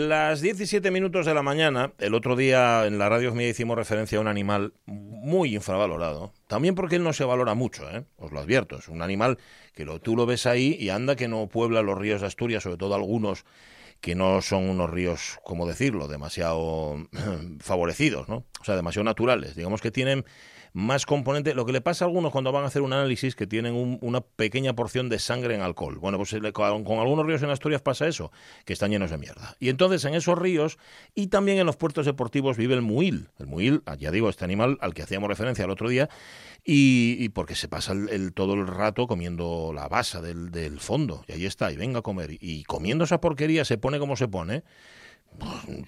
Las 17 minutos de la mañana, el otro día en la radio mía hicimos referencia a un animal muy infravalorado. También porque él no se valora mucho, ¿eh? os lo advierto. Es un animal que lo, tú lo ves ahí y anda que no puebla los ríos de Asturias, sobre todo algunos que no son unos ríos, como decirlo, demasiado favorecidos, ¿no? O sea, demasiado naturales. Digamos que tienen más componente. Lo que le pasa a algunos cuando van a hacer un análisis que tienen una pequeña porción de sangre en alcohol. Bueno, pues con, con, algunos ríos en Asturias pasa eso, que están llenos de mierda. Y entonces en esos ríos y también en los puertos deportivos vive el muil. El muil, ah, ya digo, este animal al que hacíamos referencia el otro día, y, porque se pasa el, todo el rato comiendo la basa del, del, fondo. Y ahí está, y venga a comer. Y comiendo esa porquería se pone como se pone.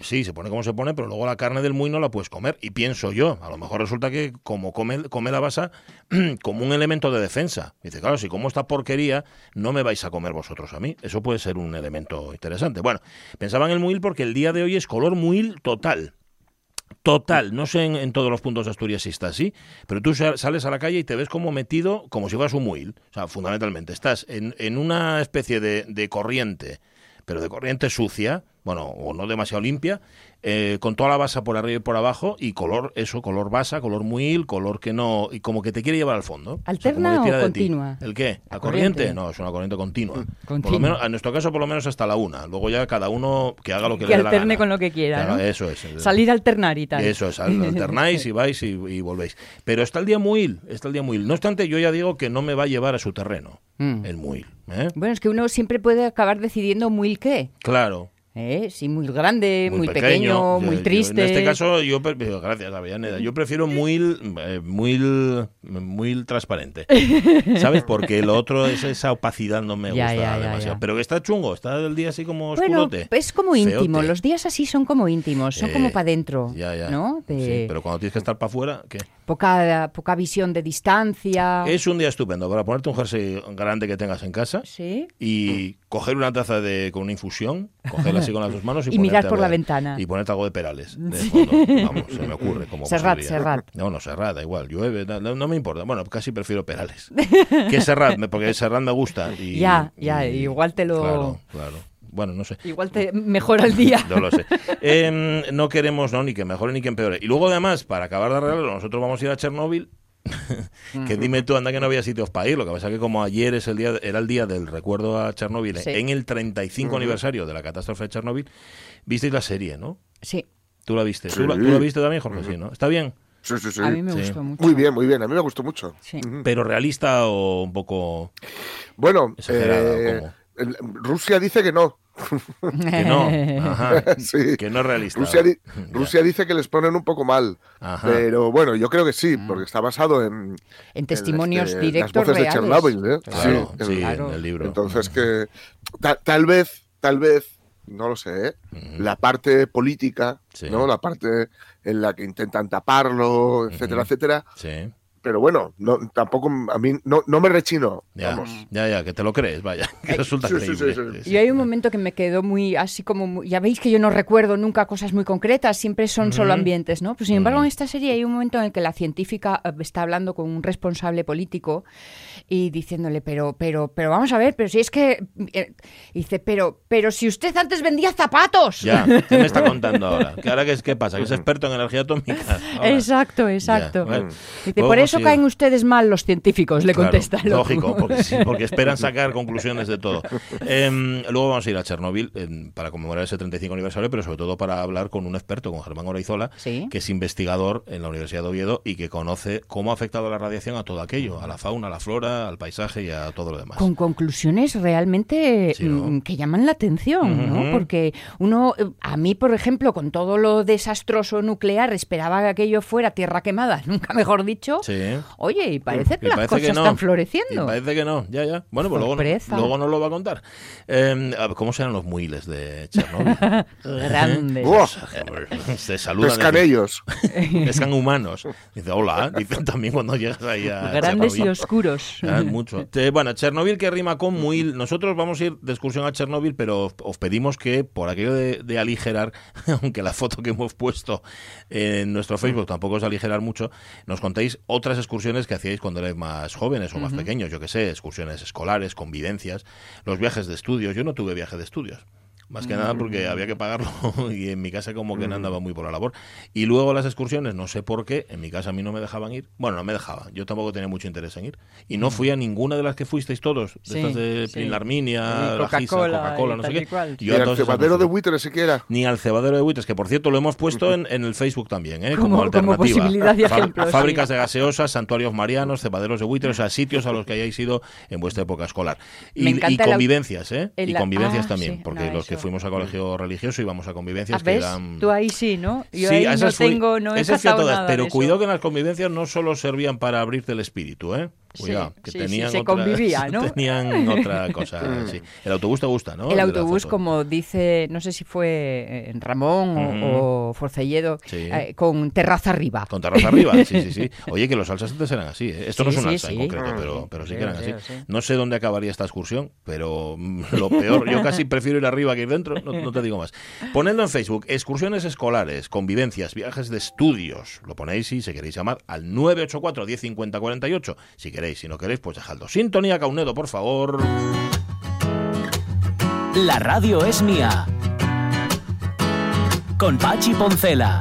Sí, se pone como se pone, pero luego la carne del muy no la puedes comer. Y pienso yo, a lo mejor resulta que como come, come la basa como un elemento de defensa. Dice, claro, si como esta porquería, no me vais a comer vosotros a mí. Eso puede ser un elemento interesante. Bueno, pensaba en el muil porque el día de hoy es color muil total. Total, no sé en, todos los puntos de Asturias si está así, pero tú sales a la calle y te ves como metido como si fueras un muil. O sea, fundamentalmente, estás en, una especie de corriente, pero de corriente sucia, bueno, o no demasiado limpia, eh, con toda la basa por arriba y por abajo y color, eso, color basa, color muil, color que no, y como que te quiere llevar al fondo. ¿Alterna o, continua? ¿El qué? ¿La, corriente? No, es una corriente continua. Por lo menos, en nuestro caso, por lo menos hasta la una. Luego ya cada uno que haga lo que, le dé la alterne con lo que quiera, ¿no? Eso es. Salir a alternar y tal. Eso es, alternáis y vais y, volvéis. Pero está el día muil, está el día muil. No obstante, yo ya digo que no me va a llevar a su terreno, mm. el muil. ¿Eh? Bueno, es que uno siempre puede acabar decidiendo muil qué. Claro. ¿Eh? Sí, muy grande, muy, pequeño, muy triste. en este caso, yo, gracias, Avellaneda, yo prefiero muy, muy, muy transparente. ¿Sabes? Porque lo otro, es esa opacidad no me gusta demasiado. Pero está chungo, está el día así como oscurote. Bueno, es como íntimo, los días así son como íntimos, son como eh, para adentro. ¿no? pero cuando tienes que estar para afuera, ¿qué? Poca, poca visión de distancia. Es un día estupendo para ponerte un jersey grande que tengas en casa ¿Sí? y coger una taza de, con una infusión, cogerla así con las dos manos y, mirar por la ventana. Y ponerte algo de perales. Vamos, se me ocurre. Como Serrat, Serrat. No, no, Serrat, da igual. Llueve, no, me importa. Bueno, casi prefiero perales. que Serrat, porque Serrat me gusta. Y, ya, ya, igual te lo... Claro, claro. Bueno, no sé. Igual te mejora el día. no lo sé. Em, no queremos no ni que mejore ni que empeore. Y luego, además, para acabar de arreglarlo, nosotros vamos a ir a Chernóbil que dime tú, anda que no había sitios para ir. Lo que pasa es que como ayer es el día, era el día del recuerdo a Chernóbil, en el 35 aniversario de la catástrofe de Chernóbil, visteis la serie, ¿no? Sí. ¿Tú la viste? ¿Tú, la, viste también, Jorge? Sí, ¿no? ¿Está bien? Sí, sí, sí. A mí me gustó mucho. Muy bien, muy bien. A mí me gustó mucho. Sí. ¿Pero realista o un poco bueno, eh, Rusia dice que no. que no, que no es realista. Rusia, dice que les ponen un poco mal, pero bueno, yo creo que sí, mm. porque está basado en, en testimonios este, directos las voces de Chernobyl, ¿eh? sí, en el libro. Entonces que tal vez, tal vez, no lo sé, ¿eh? la parte política, ¿no? La parte en la que intentan taparlo, etcétera, etcétera. Sí pero bueno, no, tampoco a mí no, no me rechino. Ya, ya, ya, que te lo crees, vaya, que resulta creíble. y hay un momento que me quedó muy así como, ya veis que yo no recuerdo nunca cosas muy concretas, siempre son solo ambientes, ¿no? Pues sin embargo en esta serie hay un momento en el que la científica eh, está hablando con un responsable político y diciéndole, pero, pero, pero vamos a ver, pero si es que, eh", dice, pero, pero si usted antes vendía zapatos. Ya, ¿qué me está contando ahora? ¿Que ahora qué, qué pasa? ¿Que es experto en energía atómica? Exacto, exacto. Dice, por eso eso caen ustedes mal los científicos, le contesta. lógico, porque, esperan sacar conclusiones de todo. Em, luego vamos a ir a Chernóbil em, para conmemorar ese 35 aniversario, pero sobre todo para hablar con un experto, con Germán Oraizola, que es investigador en la Universidad de Oviedo y que conoce cómo ha afectado la radiación a todo aquello, a la fauna, a la flora, al paisaje y a todo lo demás. Con conclusiones realmente mm, que llaman la atención, ¿no? Porque uno, a mí, por ejemplo, con todo lo desastroso nuclear, esperaba que aquello fuera tierra quemada, nunca mejor dicho. Sí. Oye, y parece que las cosas están floreciendo. parece que no, ya, ya. Bueno, pues luego, luego nos lo va a contar. Eh, ¿Cómo serán los muiles de Chernobyl? Grandes. Se saludan. Pescan ellos. Pescan humanos. Dice, hola. Dicen también cuando llegas ahí a Grandes y oscuros. Ah, mucho. Bueno, Chernobyl que rima con muil. Nosotros vamos a ir de excursión a Chernobyl, pero os pedimos que, por aquello de, de aligerar, aunque la foto que hemos puesto en nuestro Facebook tampoco es aligerar mucho, nos contéis otras excursiones que hacíais cuando erais más jóvenes o más pequeños, yo que sé, excursiones escolares, convivencias, los viajes de estudios. Yo no tuve viaje de estudios. Más que nada porque había que pagarlo y en mi casa como que no andaba muy por la labor. Y luego las excursiones, no sé por qué, en mi casa a mí no me dejaban ir. Bueno, no me dejaban, yo tampoco tenía mucho interés en ir. Y no fui a ninguna de las que fuisteis todos, de estas de sí. Coca-Cola, no sé qué. Yo ni al cebadero de buitres siquiera. Ni al cebadero de buitres, que por cierto lo hemos puesto en, en el Facebook también, ¿eh? como, como alternativa. Como posibilidad de ejemplo, Fábricas de gaseosas, santuarios marianos, cebaderos de buitres, o sea, sitios a los que hayáis ido en vuestra época escolar. Y, y convivencias, ¿eh? y convivencias ah, también, porque los que fuimos a colegio religioso íbamos a convivencias que eran... Tú ahí sí, ¿no? Yo sí, ahí no tengo, no he todas, nada pero cuidado que en las convivencias no solo servían para abrirte el espíritu, ¿eh? Cuidado, que tenían se otra, convivía, ¿no? Tenían otra cosa, sí. El autobús te gusta, ¿no? El, autobús, como dice, no sé si fue eh, Ramón o, Forcelledo, eh, con terraza arriba. Con terraza arriba, sí, sí, sí. Oye, que los salsas antes eran así, ¿eh? Esto no es un alza en concreto, pero, pero sí que eran así. No sé dónde acabaría esta excursión, pero mm, lo peor, yo casi prefiero ir arriba que ir dentro, no, te digo más. Ponedlo en Facebook, excursiones escolares, convivencias, viajes de estudios. Lo ponéis si se queréis llamar al 984 1050 48. Si si no queréis, pues dejadlo. Sintonía Caunedo, por favor. La radio es mía. Con Pachi Poncela.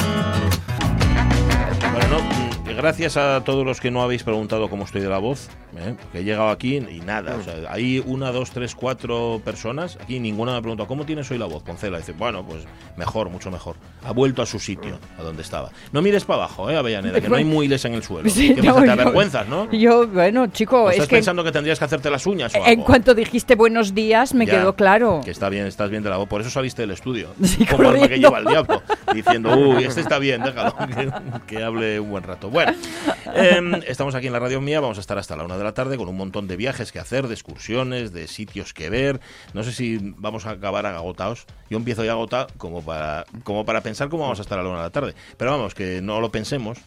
Mm, gracias a todos los que no habéis preguntado cómo estoy de la voz. ¿eh? he llegado aquí y nada. O sea, hay una, dos, tres, cuatro personas. Aquí ninguna me ha preguntado cómo tienes hoy la voz, Poncela. Dice, bueno, pues mejor, mucho mejor. Ha vuelto a su sitio, a donde estaba. No mires para abajo, ¿eh, Avellaneda? Que no hay muiles en el suelo. que te avergüenzas, ¿no? Yo, bueno, chico, ¿Estás es que pensando que tendrías que hacerte las uñas o En cuanto dijiste buenos días, me quedó claro. Que está bien, estás bien de la voz. Por eso saliste del estudio. como alma que lleva el diablo. Diciendo, uy, este está bien, déjalo. Que, hable un buen rato. Bueno, em, estamos aquí en la radio mía. Vamos a estar hasta la una de la tarde con un montón de viajes que hacer, de excursiones, de sitios que ver. No sé si vamos a acabar agotados. Yo empiezo ya agotado como para, como para pensar cómo vamos a estar a la una de la tarde. Pero vamos, que no lo pensemos,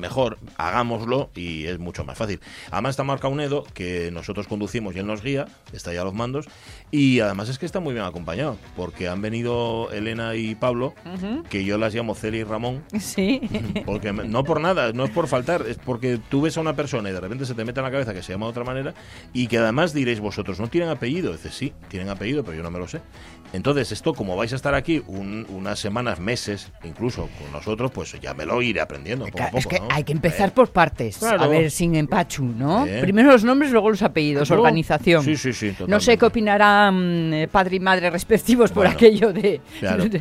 mejor, hagámoslo y es mucho más fácil. Además está Marca Unedo, que nosotros conducimos y él nos guía, está ya a los mandos, y además es que está muy bien acompañado, porque han venido Elena y Pablo, que yo las llamo Celia y Ramón. Sí. Porque no por nada, no es por faltar, es porque tú ves a una persona y de repente se te mete en la cabeza que se llama de otra manera y que además diréis vosotros, no tienen apellido. Dices, sí, tienen apellido, pero yo no me lo sé. Entonces, esto, como vais a estar aquí unas semanas, meses, incluso con nosotros, pues ya me lo iré aprendiendo. Poco a poco, es que hay que empezar por partes. A ver, sin empachu, ¿no? Primero los nombres, luego los apellidos, organización. Sí, sí, sí. No sé qué opinarán eh, padre y madre respectivos por aquello de,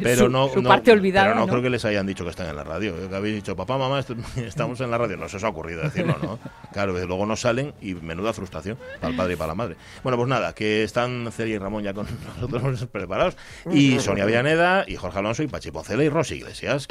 pero su, no, parte olvidada. Pero no, creo que les hayan dicho que están en la radio. Que habéis dicho, papá, mamá, estamos en la radio. No se os ha ocurrido decirlo, ¿no? Claro, luego no salen y menuda frustración para el padre y para la madre. Bueno, pues nada, que están Celia y Ramón ya con nosotros preparados. Y Sonia Villaneda, y Jorge Alonso, y Pachi Poncela y Rosy Iglesias.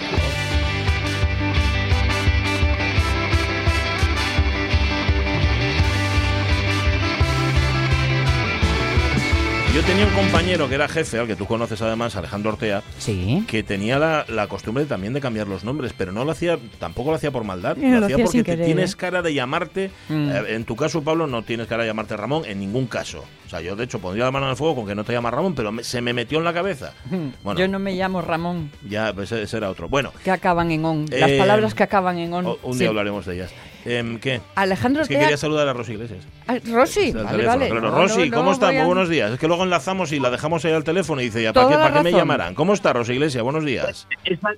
Yo tenía un compañero que era jefe, al que tú conoces además, Alejandro Ortea, sí. que tenía la, costumbre también de cambiar los nombres, pero no lo hacía, tampoco lo hacía por maldad, lo, hacía porque tienes ¿eh? cara de llamarte, mm. eh, en tu caso Pablo no tienes cara de llamarte Ramón en ningún caso. O sea, yo de hecho pondría la mano en el fuego con que no te llamas Ramón, pero se me metió en la cabeza. Bueno, yo no me llamo Ramón. Ya, pues ese era otro. Bueno. Que acaban en on. Las eh, palabras que acaban en on. Un día hablaremos de ellas. Em, ¿Qué? Alejandro Es que quería saludar a Rosy Iglesias. Ah, Rosy, vale, vale. Rosy, ¿cómo estás? Muy buenos días. Es que luego enlazamos y la dejamos ahí al teléfono y dice, ¿ya para qué, para qué me llamarán? ¿Cómo está Rosy Iglesias? Buenos días.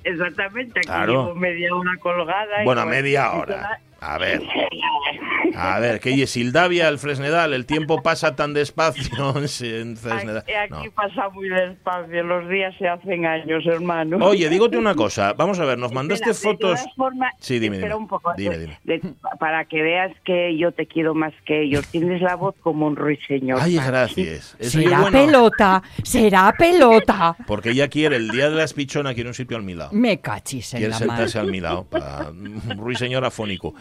Exactamente, aquí claro. media hora colgada. Bueno, media hora. A ver. A ver, que Sildavia, el Fresnedal, el tiempo pasa tan despacio en Fresnedal. Aquí, pasa muy despacio, los días se hacen años, hermano. Oye, dígote una cosa, vamos a ver, nos mandaste fotos. sí, dime, dime. Un poco, dime, dime. para que veas que yo te quiero más que ellos. Tienes la voz como un ruiseñor. Ay, gracias. será pelota, será pelota. Porque ella quiere, el día de la espichona, quiere un sitio al mi lado. Me cachis en Quiere sentarse al mi lado, para un ruiseñor afónico.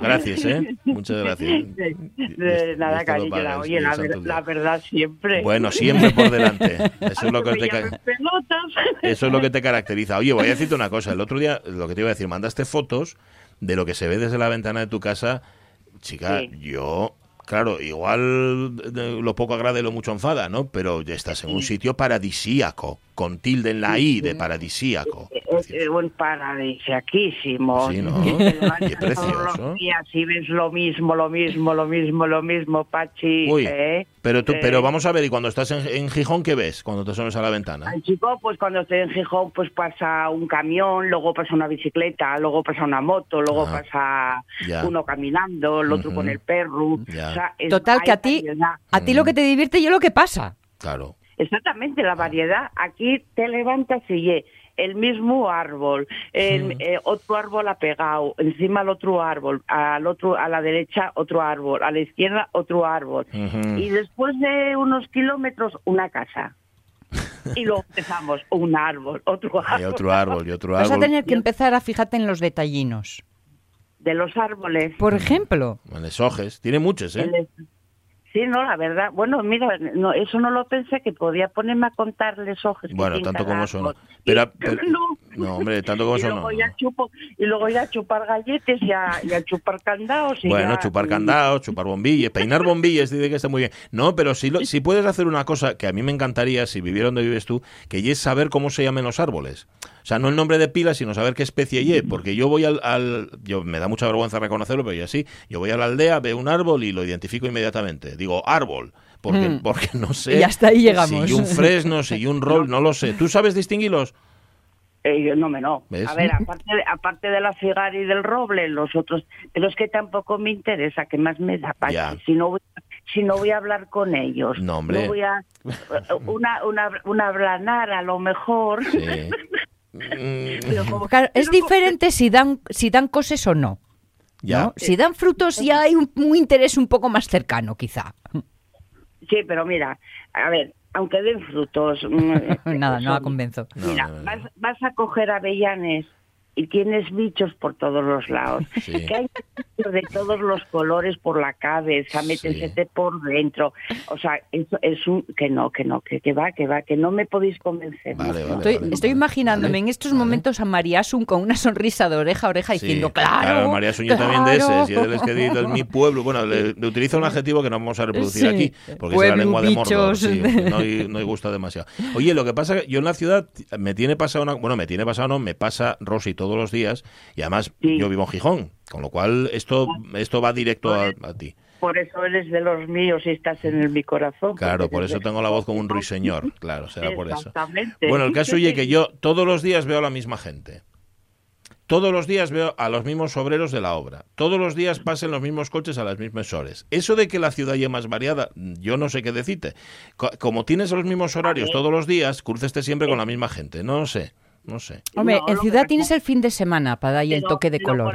Gracias, ¿eh? Muchas gracias. De, nada, cariño. Oye, la, verdad siempre. Bueno, siempre por delante. Eso es lo que te Eso es lo que te caracteriza. Oye, voy a decirte una cosa. El otro día, lo que te iba a decir, mandaste fotos de lo que se ve desde la ventana de tu casa. Chica, yo Claro, igual lo poco agrade lo mucho enfada, ¿no? Pero ya estás en un sitio paradisíaco, con tilde en la I de paradisíaco. es un paradisiaquísimo. Sí, ¿no? Qué precioso. Y así ves lo mismo, lo mismo, lo mismo, lo mismo, Pachi. Uy, ¿eh? pero, tú, pero vamos a ver, ¿y cuando estás en, Gijón qué ves cuando te suenes a la ventana? Chico, pues cuando estoy en Gijón, pues pasa un camión, luego pasa una bicicleta, luego pasa una moto, luego ah, pasa uno caminando, el otro con el perro. Total, que a ti, a ti lo que te divierte yo lo que pasa. Claro. Exactamente, la variedad. Aquí te levantas y el mismo árbol, el, eh, otro árbol ha pegado, encima el otro árbol, al otro, a la derecha otro árbol, a la izquierda otro árbol. Y después de unos kilómetros, una casa. y luego empezamos un árbol, otro árbol. Y otro árbol, y otro árbol. Vas a tener que empezar a fijarte en los detallinos. De los árboles. Por ejemplo. En les Tiene muchos, ¿eh? Sí, no, la verdad. Bueno, mira, no, eso no lo pensé que podía ponerme a contarles ojos. Bueno, tanto como son. Pero, no. Hombre, tanto como son. y luego ya chupar galletes y a, chupar candados. bueno, chupar candados, chupar bombillas, peinar bombillas, dice que está muy bien. No, pero si, si puedes hacer una cosa que a mí me encantaría, si viviera donde vives tú, que es saber cómo se llaman los árboles. O sea, no el nombre de pila, sino saber qué especie es. Porque yo voy al, yo Me da mucha vergüenza reconocerlo, pero ya sí. Yo voy a la aldea, veo un árbol y lo identifico inmediatamente. Digo, árbol. Porque, mm. porque no sé. Y hasta ahí llegamos. Si un fresno, si un rol, no lo sé. ¿Tú sabes distinguirlos? Eh, no me no. A ver, aparte de, aparte de la cigarra y del roble, los otros, pero es que tampoco me interesa, que más me da paz. Si no voy, si no voy a hablar con ellos, no, hombre. voy a una una una a lo mejor. Sí. es diferente si dan, si dan cosas o no. Ya. Si dan frutos ya hay un, interés un poco más cercano, quizá. Sí, pero mira, a ver, aunque den frutos... Mm, Nada, no la convenzo. Mira, vas, vas, a coger avellanes y tienes bichos por todos los lados. Que hay de todos los colores por la cabeza, métensete por dentro. O sea, eso es un que no, que no, que, que va, que va, que no me podéis convencer. estoy, imaginándome en estos momentos a María Asun con una sonrisa de oreja a oreja diciendo, claro. Claro, María Asun yo también de ese, si es que es mi pueblo. Bueno, le, utilizo un adjetivo que no vamos a reproducir aquí, porque es la lengua de Mordor. no, hay, no hay gusta demasiado. Oye, lo que pasa es que yo en la ciudad me tiene pasado una, bueno, me tiene pasado no, me pasa Rosy todos los días y además yo vivo en Gijón, con lo cual esto, esto va directo a, ti. Por eso eres de los míos y estás en mi corazón. Claro, por eso tengo la voz como un ruiseñor, claro, será por eso. Bueno, el caso es que yo todos los días veo a la misma gente. Todos los días veo a los mismos obreros de la obra. Todos los días pasan los mismos coches a las mismas horas. Eso de que la ciudad ya más variada, yo no sé qué decirte. Como tienes los mismos horarios todos los días, cruceste siempre con la misma gente. No sé no sé. Hombre, en ciudad tienes el fin de semana para darle el toque de color.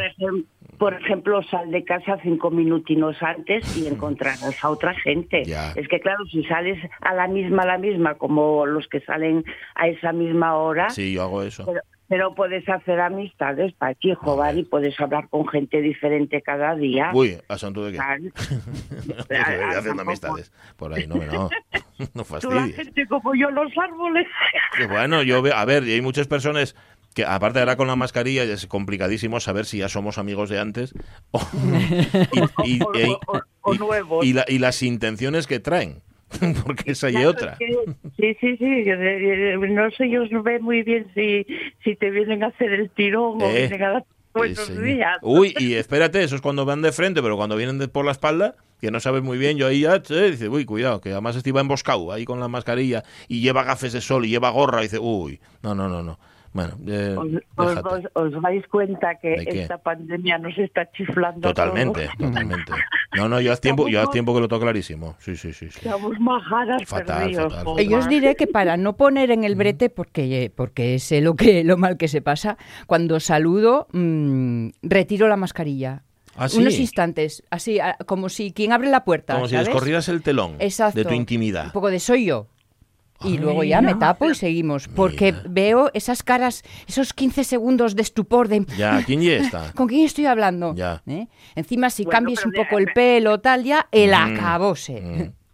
Por ejemplo, sal de casa cinco minutinos antes y encontrarás a otra gente. Es que claro, si sales a la misma, a la misma, como los que salen a esa misma hora. Sí, yo hago eso. Pero puedes hacer amistades, Pachi, jugar y puedes hablar con gente diferente cada día. Uy, ¿a santo de qué? no, haciendo amistades. Por ahí, no, no. No fastidies. la gente como yo, los árboles. bueno, yo veo, a ver, y hay muchas personas que aparte ahora con la mascarilla es complicadísimo saber si ya somos amigos de antes o, y, nuevos. y las intenciones que traen. porque esa y otra. sí, sí, sí. No sé, yo no ve muy bien si, si te vienen a hacer el tirón o eh, vienen a días. Uy, y espérate, eso es cuando van de frente, pero cuando vienen por la espalda, que no sabes muy bien, yo ahí ya, eh, dice, uy, cuidado, que además iba emboscado ahí con la mascarilla y lleva gafes de sol y lleva gorra y dice, uy, no, no, no, no. Bueno, eh, os, dais cuenta que esta pandemia nos está chiflando. Totalmente, totalmente. No, no, yo hace tiempo, yo hace tiempo que lo tengo clarísimo. Sí, sí, sí. Estamos majadas fatal, Yo os diré que para no poner en el brete, porque, porque sé lo que lo mal que se pasa, cuando saludo, mmm, retiro la mascarilla. ¿Ah, Unos instantes, así, como si quien abre la puerta. Como si descorrieras el telón de tu intimidad. Un poco de soy yo y luego ya me tapo y seguimos. Porque veo esas caras, esos 15 segundos de estupor de... Ya, ¿quién ya está? ¿Con quién estoy hablando? Ya. ¿Eh? Encima, si cambies un poco el pelo, tal, ya, el mm, acabose. Mm.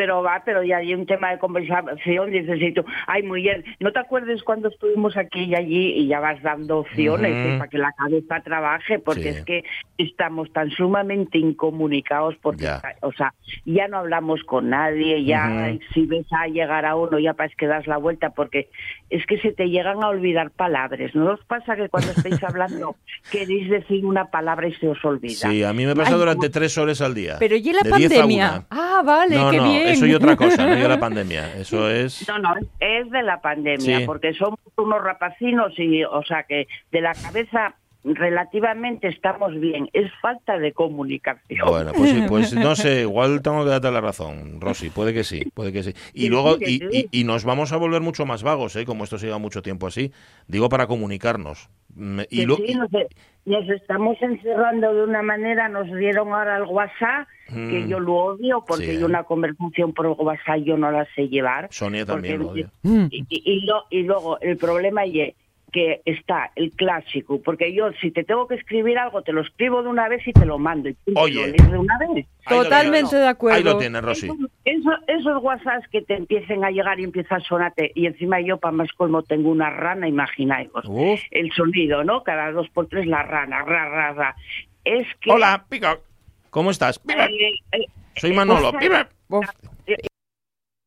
Pero va, pero ya hay un tema de conversación, dices, y tú, ay, muy bien, ¿no te acuerdes cuando estuvimos aquí y allí y ya vas dando opciones eh, para que la cabeza trabaje? Porque Sí. es que estamos tan sumamente incomunicados, porque, Ya. o sea, ya no hablamos con nadie, ya si ves a llegar a uno, ya parece que das la vuelta, porque es que se te llegan a olvidar palabras. ¿No os pasa que cuando estáis hablando queréis decir una palabra y se os olvida? Sí, a mí me pasa Ay, durante tres horas al día. Pero ¿y la De 10 a pandemia? Ah, vale, no, qué no, bien. Eso y otra cosa, no y la pandemia. Eso es... No, no, es de la pandemia, Sí. porque somos unos rapacinos y, o sea, que de la cabeza relativamente estamos bien. Es falta de comunicación. Bueno, pues, sí, pues no sé, igual tengo que darte la razón, Rosy, puede que sí, puede que sí. Y Sí, luego, sí, y, sí. y- y nos vamos a volver mucho más vagos, ¿eh? como esto siga mucho tiempo así, digo para comunicarnos. Y lo- nos, nos estamos encerrando de una manera, nos dieron ahora el WhatsApp, que Mm. yo lo odio, porque yo una conversación por WhatsApp yo no la sé llevar. Sonia también lo odia. Y, y- y lo- y luego el problema es que está el clásico, porque yo si te tengo que escribir algo, te lo escribo de una vez y te lo mando. Y tú Oye. lo lees de una vez. Ahí lo Totalmente de acuerdo. Ahí lo tienes, Rosy. Eso- eso- esos WhatsApps que te empiecen a llegar y empieza a sonarte, y encima yo, para más colmo, tengo una rana, imagináis Uf. el sonido, ¿no? Cada dos por tres la rana, ra, ra, ra. Es que... Hola, pica. ¿Cómo estás? Eh, eh, Soy Manolo. Pica.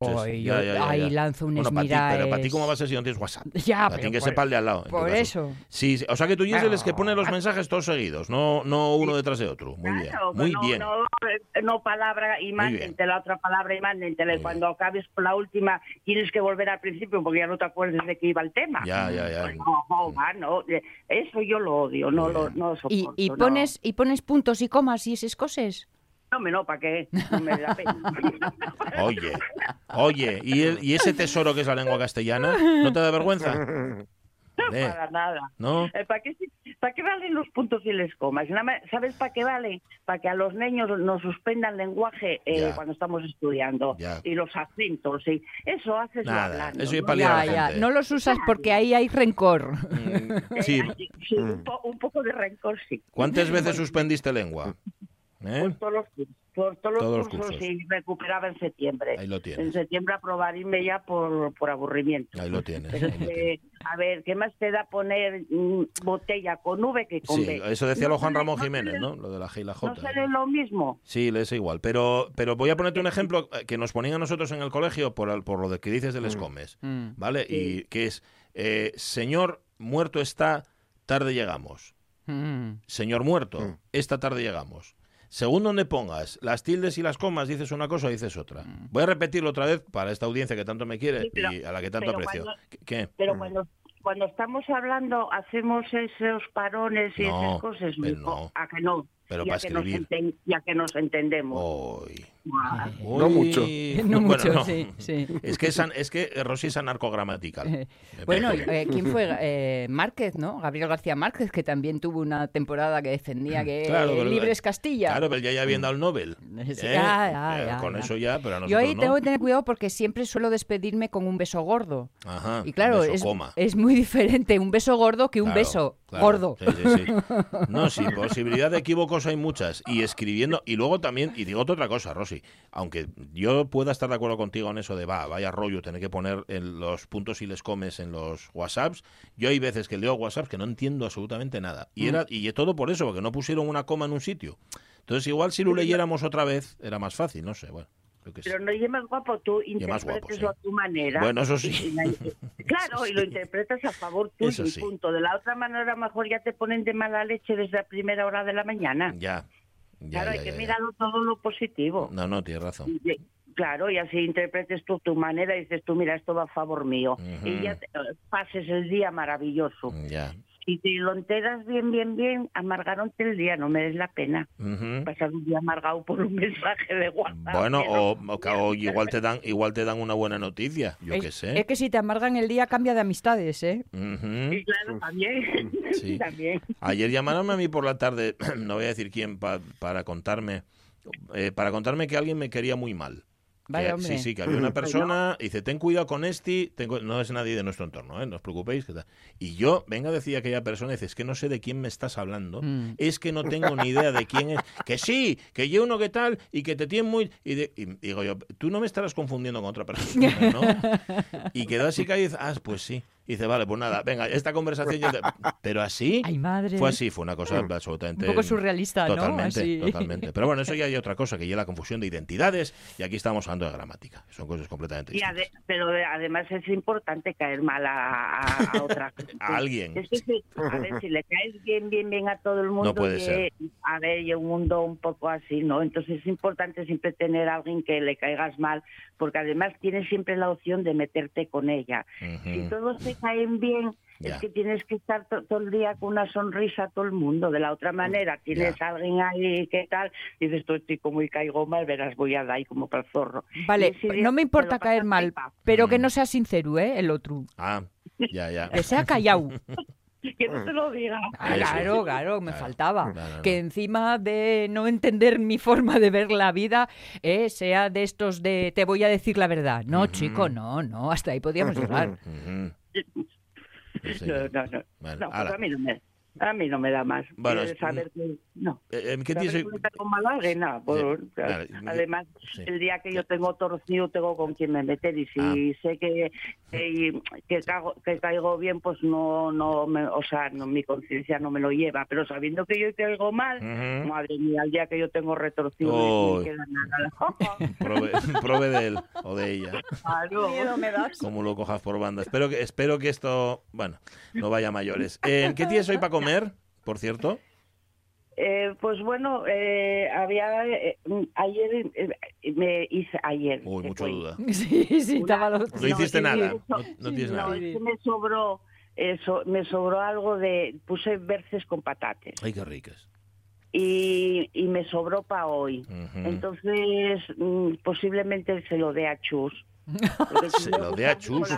Eh, Ay, Ya, yo ya, ya, ahí ya. lanzo un Bueno, para ti, pero para ti, ¿cómo va a ser si no tienes WhatsApp? Ya, para ti que por- sepa el de al lado. Por eso. Sí, sí, o sea que tú y es de los que pone los mensajes todos seguidos, no, no uno detrás de otro. Muy bien, Claro, muy no, bien. No, eh, no palabra y mándente la otra palabra y mándentela. Y cuando acabes con la última, tienes que volver al principio porque ya no te acuerdas de qué iba el tema. Ya, ya, ya. Pues no, no, va, no, eh, Eso yo lo odio, no lo, no lo Y, soporto. y no. pones y pones puntos y comas y esas cosas. No, me no, ¿para qué? No me da pena. Oye, oye, ¿y, el- y ese tesoro que es la lengua castellana? ¿No te da vergüenza? No, Eh, para nada. ¿No? Eh, ¿Para qué, ¿Para qué valen los puntos y les comas? ¿Sabes para qué valen? Para que a los niños nos suspendan lenguaje eh, cuando estamos estudiando. Ya. Y los acentos. Y eso haces Nada, hablando. eso ¿no? Ya, la ya. gente. No los usas porque ahí hay rencor. Mm, Sí. Sí, un, po- un poco de rencor, sí. ¿Cuántas veces suspendiste lengua? ¿Eh? Por todos los cursos, por todos Todos los cursos, cursos. y recuperaba en septiembre. Ahí lo En tienes. septiembre aprobar irme ya por, por aburrimiento. Ahí lo tienes. Pero ahí es lo que, tienes. a ver, ¿qué más te da poner mm, botella con V que con Sí, B? eso decía lo Juan No Ramón Jiménez, ¿no? Lo de la G y la No J. sale lo mismo. Sí, le es igual. Pero, pero voy a ponerte un ejemplo eh, que nos ponían a nosotros en el colegio por, el- por lo de que dices del escomes. Mm. ¿Vale? Y que es, eh, señor muerto está, tarde llegamos. Mm. Señor muerto, Mm. esta tarde llegamos. Según donde pongas las tildes y las comas, dices una cosa o dices otra. Mm. Voy a repetirlo otra vez para esta audiencia que tanto me quiere Sí, pero- y a la que tanto pero aprecio. cuando- ¿Qué-. Pero Mm. cuando, cuando estamos hablando, hacemos esos parones y No, esas cosas. mijo, no. A que no. Pero ya para que nos escribir. enten- ya que nos entendemos. Hoy. Ah, No mucho. No Bueno, mucho, no. sí, sí. Es que, es, es que eh, Rosy es anarcogramatical. Eh, Bueno, eh, ¿quién fue? Eh, Márquez, ¿no? Gabriel García Márquez, que también tuvo una temporada que defendía que Claro, pero- libre es Castilla. Claro, pero ya ya habían dado el Nobel. Sí, ¿eh? ya, ya, Eh, ya, con ya. eso ya, pero a Yo ahí no. tengo que tener cuidado porque siempre suelo despedirme con un beso gordo. Ajá, Y claro, es, coma. es muy diferente un beso gordo que un Claro, beso claro. gordo. Sí, sí, sí. No, sí, posibilidad de equívocos hay muchas. Y escribiendo, y luego también, y digo otra cosa, Rosy, aunque yo pueda estar de acuerdo contigo en eso de, va, vaya rollo, tener que poner en los puntos y les comes en los WhatsApps, yo hay veces que leo WhatsApps que no entiendo absolutamente nada. Mm. Y, era, y todo por eso, porque no pusieron una coma en un sitio. Entonces, igual si lo leyéramos otra vez, era más fácil, no sé, bueno. Pero no y es más guapo, tú más guapo, sí. a tu manera. Bueno, eso sí. Claro, y lo interpretas a favor tuyo y punto. De la otra manera, mejor ya te ponen de mala leche desde la primera hora de la mañana. Ya. Ya, claro, ya, hay que mirarlo todo lo positivo. No, no, tienes razón. Y- Claro, y así interpretes tú tu manera y dices tú, mira, esto va a favor mío. Y ya te- pases el día maravilloso. Ya. Si te lo enteras bien, bien, bien, amargaronte el día, no me des la pena. Ujú. Pasar un día amargado por un mensaje de WhatsApp. Bueno, o, no- o- o igual te dan igual te dan una buena noticia, yo qué sé. es que si te amargan el día cambia de amistades, ¿eh? Ujú. Sí, claro, también. Sí. también. Ayer llamaron a mí por la tarde, no voy a decir quién, pa- para contarme, eh, para contarme que alguien me quería muy mal. Vaya, sí, sí, que había una persona, dice, ten cuidado con este, ten cu- no es nadie de nuestro entorno, ¿eh? no os preocupéis. que tal. Y yo, venga, decía aquella persona, dice, es que no sé de quién me estás hablando, Mm. es que no tengo ni idea de quién es, que sí, que yo uno que tal, y que te tiene muy... Y, de- y digo yo, tú no me estarás confundiendo con otra persona, ¿no? Y quedó así que dice, ah, pues sí. Y dice, vale, pues nada, venga, esta conversación... yo te- Pero así... Ay, madre. Fue así, fue una cosa absolutamente... Un poco surrealista, ¿no? Totalmente, Así. totalmente. Pero bueno, eso ya hay otra cosa, que ya la confusión de identidades, y aquí estamos hablando de gramática. Son cosas completamente Y distintas. ade- pero de- además es importante caer mal a, a- a otra. A alguien. Es que si, a ver, si le caes bien, bien, bien a todo el mundo, puede y, ser. a ver, y un mundo un poco así, ¿no? Entonces es importante siempre tener a alguien que le caigas mal, porque además tienes siempre la opción de meterte con ella. Si Ujú. todos te caen bien, Ya. es que tienes que estar to- todo el día con una sonrisa a todo el mundo. De la otra manera, tienes a alguien ahí que tal, dices, tú estoy como y caigo mal, verás, voy a dar ahí como para el zorro. Vale, Y no me importa caer mal, pipa. pero que Mm. no sea sincero, ¿eh? El otro. Ah, ya, ya. Que sea callado. Que no te lo diga. Ah. Claro, claro, me Claro. faltaba. No. Que encima de no entender mi forma de ver la vida, eh, sea de estos de te voy a decir la verdad. No, chico, no, no, hasta ahí podíamos llegar. Sí. No, no, no. Bueno, no, pues ala. a mí no me, a mí no me da más. Bueno, es- saber que, no. Eh, eh, ¿Qué tienes? que me tengo mal a alguien, nada, pues, Sí, claro, además, sí. el día que yo tengo torcido, tengo con quien me meter. Y si sé que, que, que cago- que caigo bien, pues no, no me, o sea, no, mi conciencia no me lo lleva. Pero sabiendo que yo caigo mal, Ujú. madre mía, el día que yo tengo retorcido, Oh. no me queda nada. Prove, prove de él o de ella. Claro. me das. Como lo cojas por banda. Espero que, espero que esto, bueno, no vaya a mayores. Eh, ¿Qué tienes hoy para comer, por cierto? Eh, pues bueno, eh, había eh, ayer eh, me hice ayer. Uy, mucha duda. Sí, sí, estaba lo- No hiciste sí, nada, eso- no- no tienes no, nada. es que me sobró eso, me sobró algo de puse berces con patates Ay, qué ricas. y, y me sobró para hoy. Ujú. Entonces mm, posiblemente se lo dé a Chus. Se lo dé a mucho Chus.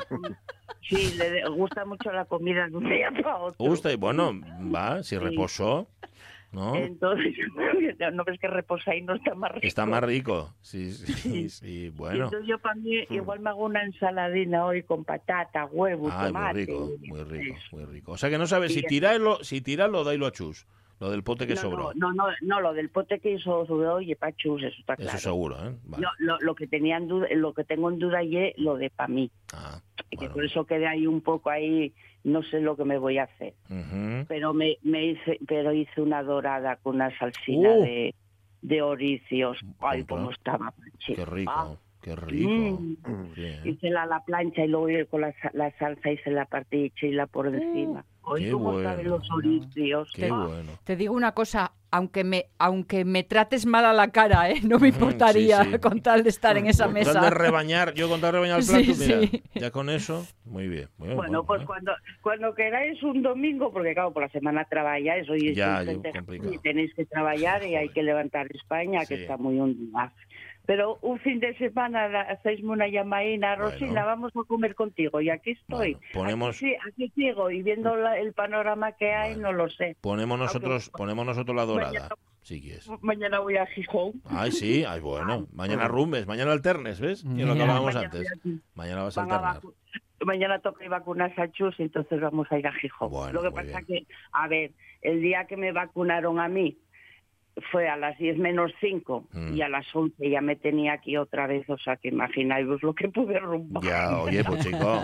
Sí, le gusta mucho la comida de un día para otro. Gusta y bueno, va, si Sí. reposó, ¿no? Entonces, no ves que reposa y no está más rico. Está más rico. Sí, sí, sí, Y bueno. entonces yo para mí igual me hago una ensaladina hoy con patata, huevo, muy tomate. rico, muy rico, muy rico. O sea que no sabes si Sí. tirarlo, si tirarlo, dailo a chus. Lo del pote que no, sobró. No, no, no, no, lo del pote que hizo subió oye pachus, eso está claro. Eso seguro, ¿eh? Vale. Yo, lo, lo que tenía en duda, lo que tengo en duda es lo de para mí, Ah, y que por eso quedé ahí un poco ahí, no sé lo que me voy a hacer, pero me, me hice, pero hice una dorada con una salsina Uh. de, de oricios, ay Contra. cómo estaba. Qué rico, Ah, qué rico. Mm. Hice la, la plancha y luego con la, la salsa hice la parte chila por encima. Ay, Qué cómo bueno. los. Qué Ah. bueno. Te digo una cosa, aunque me, aunque me trates mal a la cara, ¿eh? no me importaría sí, sí. con tal de estar en esa Con tal mesa. de rebañar, yo con tal de rebañar el Sí, plato, mira, sí. ya con eso, muy bien. muy bien, Bueno, pues ¿eh? cuando cuando queráis un domingo, porque claro, por la semana trabajáis, hoy es Ya, yo, y tenéis que trabajar y hay que levantar España, que está muy hundida. Pero un fin de semana la- hacéisme una llamadina, Bueno. Rosina, vamos a comer contigo. Y aquí estoy. Bueno, ponemos- Aquí, sí, aquí sigo y viendo la- el panorama que hay, Bueno. no lo sé. Ponemos nosotros, ponemos nosotros la dorada, Mañana- si quieres. Mañana voy a Gijón. Ay, sí, ay, bueno. Mañana rumbes, mañana alternes, ¿ves? Y lo que antes. Mañana vas a alternar. Mañana toca ir vacunarse a Chus, entonces vamos a ir a Gijón. Bueno, Lo que pasa bien. que, a ver, el día que me vacunaron a mí fue a las 10 menos 5 Mm. y a las 11 ya me tenía aquí otra vez, o sea que imagináis lo que pude rumbar. Ya, oye, pues chico,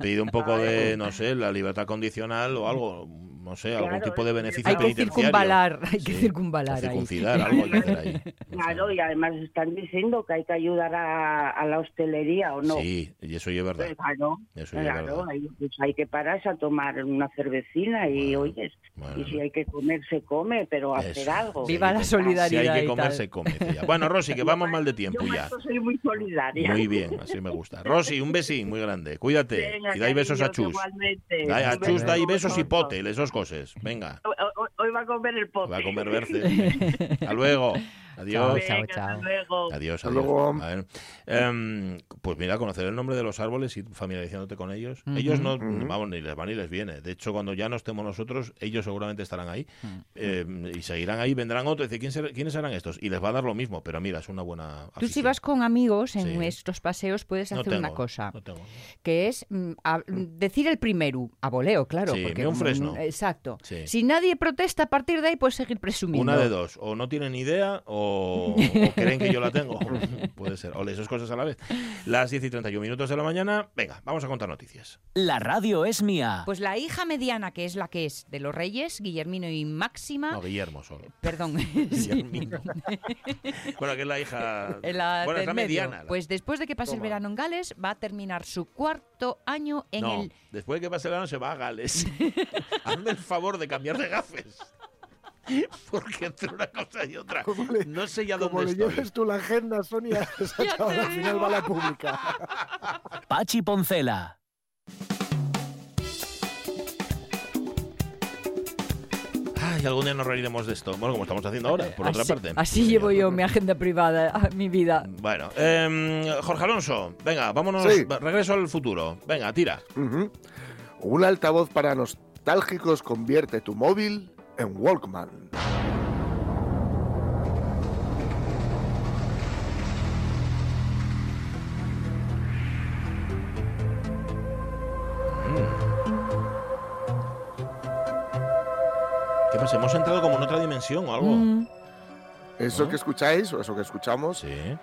pide un poco de, no sé, la libertad condicional o algo, no sé, algún Claro, tipo de beneficio Hay que penitenciario. circunvalar, hay que Sí, circunvalar o ahí. circuncidar, algo hay que hacer ahí. No Claro, sé. y además están diciendo que hay que ayudar a, a la hostelería o no. Sí, y eso ya es verdad. Pues, claro, Eso es claro, verdad. hay, pues hay que pararse a tomar una cervecina y Bueno, oyes, bueno. y si hay que comer, se come, pero hacer Eso. algo. Viva la Si solidaridad. hay que comer, se come. ya. Bueno, Rosy, que vamos mal de tiempo Yo ya. Soy muy solidaria. Muy bien, así me gusta. Rosy, un besín muy grande. Cuídate. Venga, y dai besos a Chus. igualmente. Dai a Chus, beso, dai besos y pote, las dos cosas. Venga, Hoy, va a comer el pote. va a comer berce. Hasta luego. Adiós. Chao, chao. luego. Adiós, adiós. luego. A ver, em, pues mira, conocer el nombre de los árboles y familiarizándote con ellos. Ellos no, Ujú. vamos, ni les va ni les viene. De hecho, cuando ya no estemos nosotros, ellos seguramente estarán ahí em, y seguirán ahí. Vendrán otros y dice, ¿quién ser- ¿quiénes serán estos? Y les va a dar lo mismo. Pero mira, es una buena. Tú si afición. vas con amigos en Sí. estos paseos puedes No hacer una cosa, no tengo. que es mm, a- decir el primero, a voleo, claro. Sí, porque un como- fresno. Exacto. Sí. Si nadie protesta a partir de ahí, puedes seguir presumiendo. Una de dos, o no tienen idea o, o creen que yo la tengo. Puede ser, o lees dos cosas a la vez. Las 10 y 31 minutos de la mañana, venga, vamos a contar noticias. La radio es mía. Pues la hija mediana, que es la que es de los reyes, Guillermino y Máxima. No, Guillermo solo. Perdón. Guillermino. bueno, que es la hija. La bueno, es la medio. mediana. la- Pues después de que pase el Toma. verano en Gales, va a terminar su cuarto año en no, el. después de que pase el verano se va a Gales. Hazme el favor de cambiar de gafes. Porque entre una cosa y otra. Le- no sé ya Como dónde le estoy. lleves tú la agenda, Sonia, esa chavala al final va la pública. Pachi Poncela. Ay, algún día nos reiremos de esto. Bueno, como estamos haciendo ahora, por otra parte. así llevo yo mi agenda privada, a mi vida. Bueno, em, Jorge Alonso, venga, vámonos. Sí. Regreso al futuro. Venga, tira. Un altavoz para nostálgicos convierte tu móvil en Walkman. ¿Qué pasa? ¿Hemos entrado como en otra dimensión o algo? Mm, Eso ¿Ah? que escucháis, o eso que escuchamos, Sí.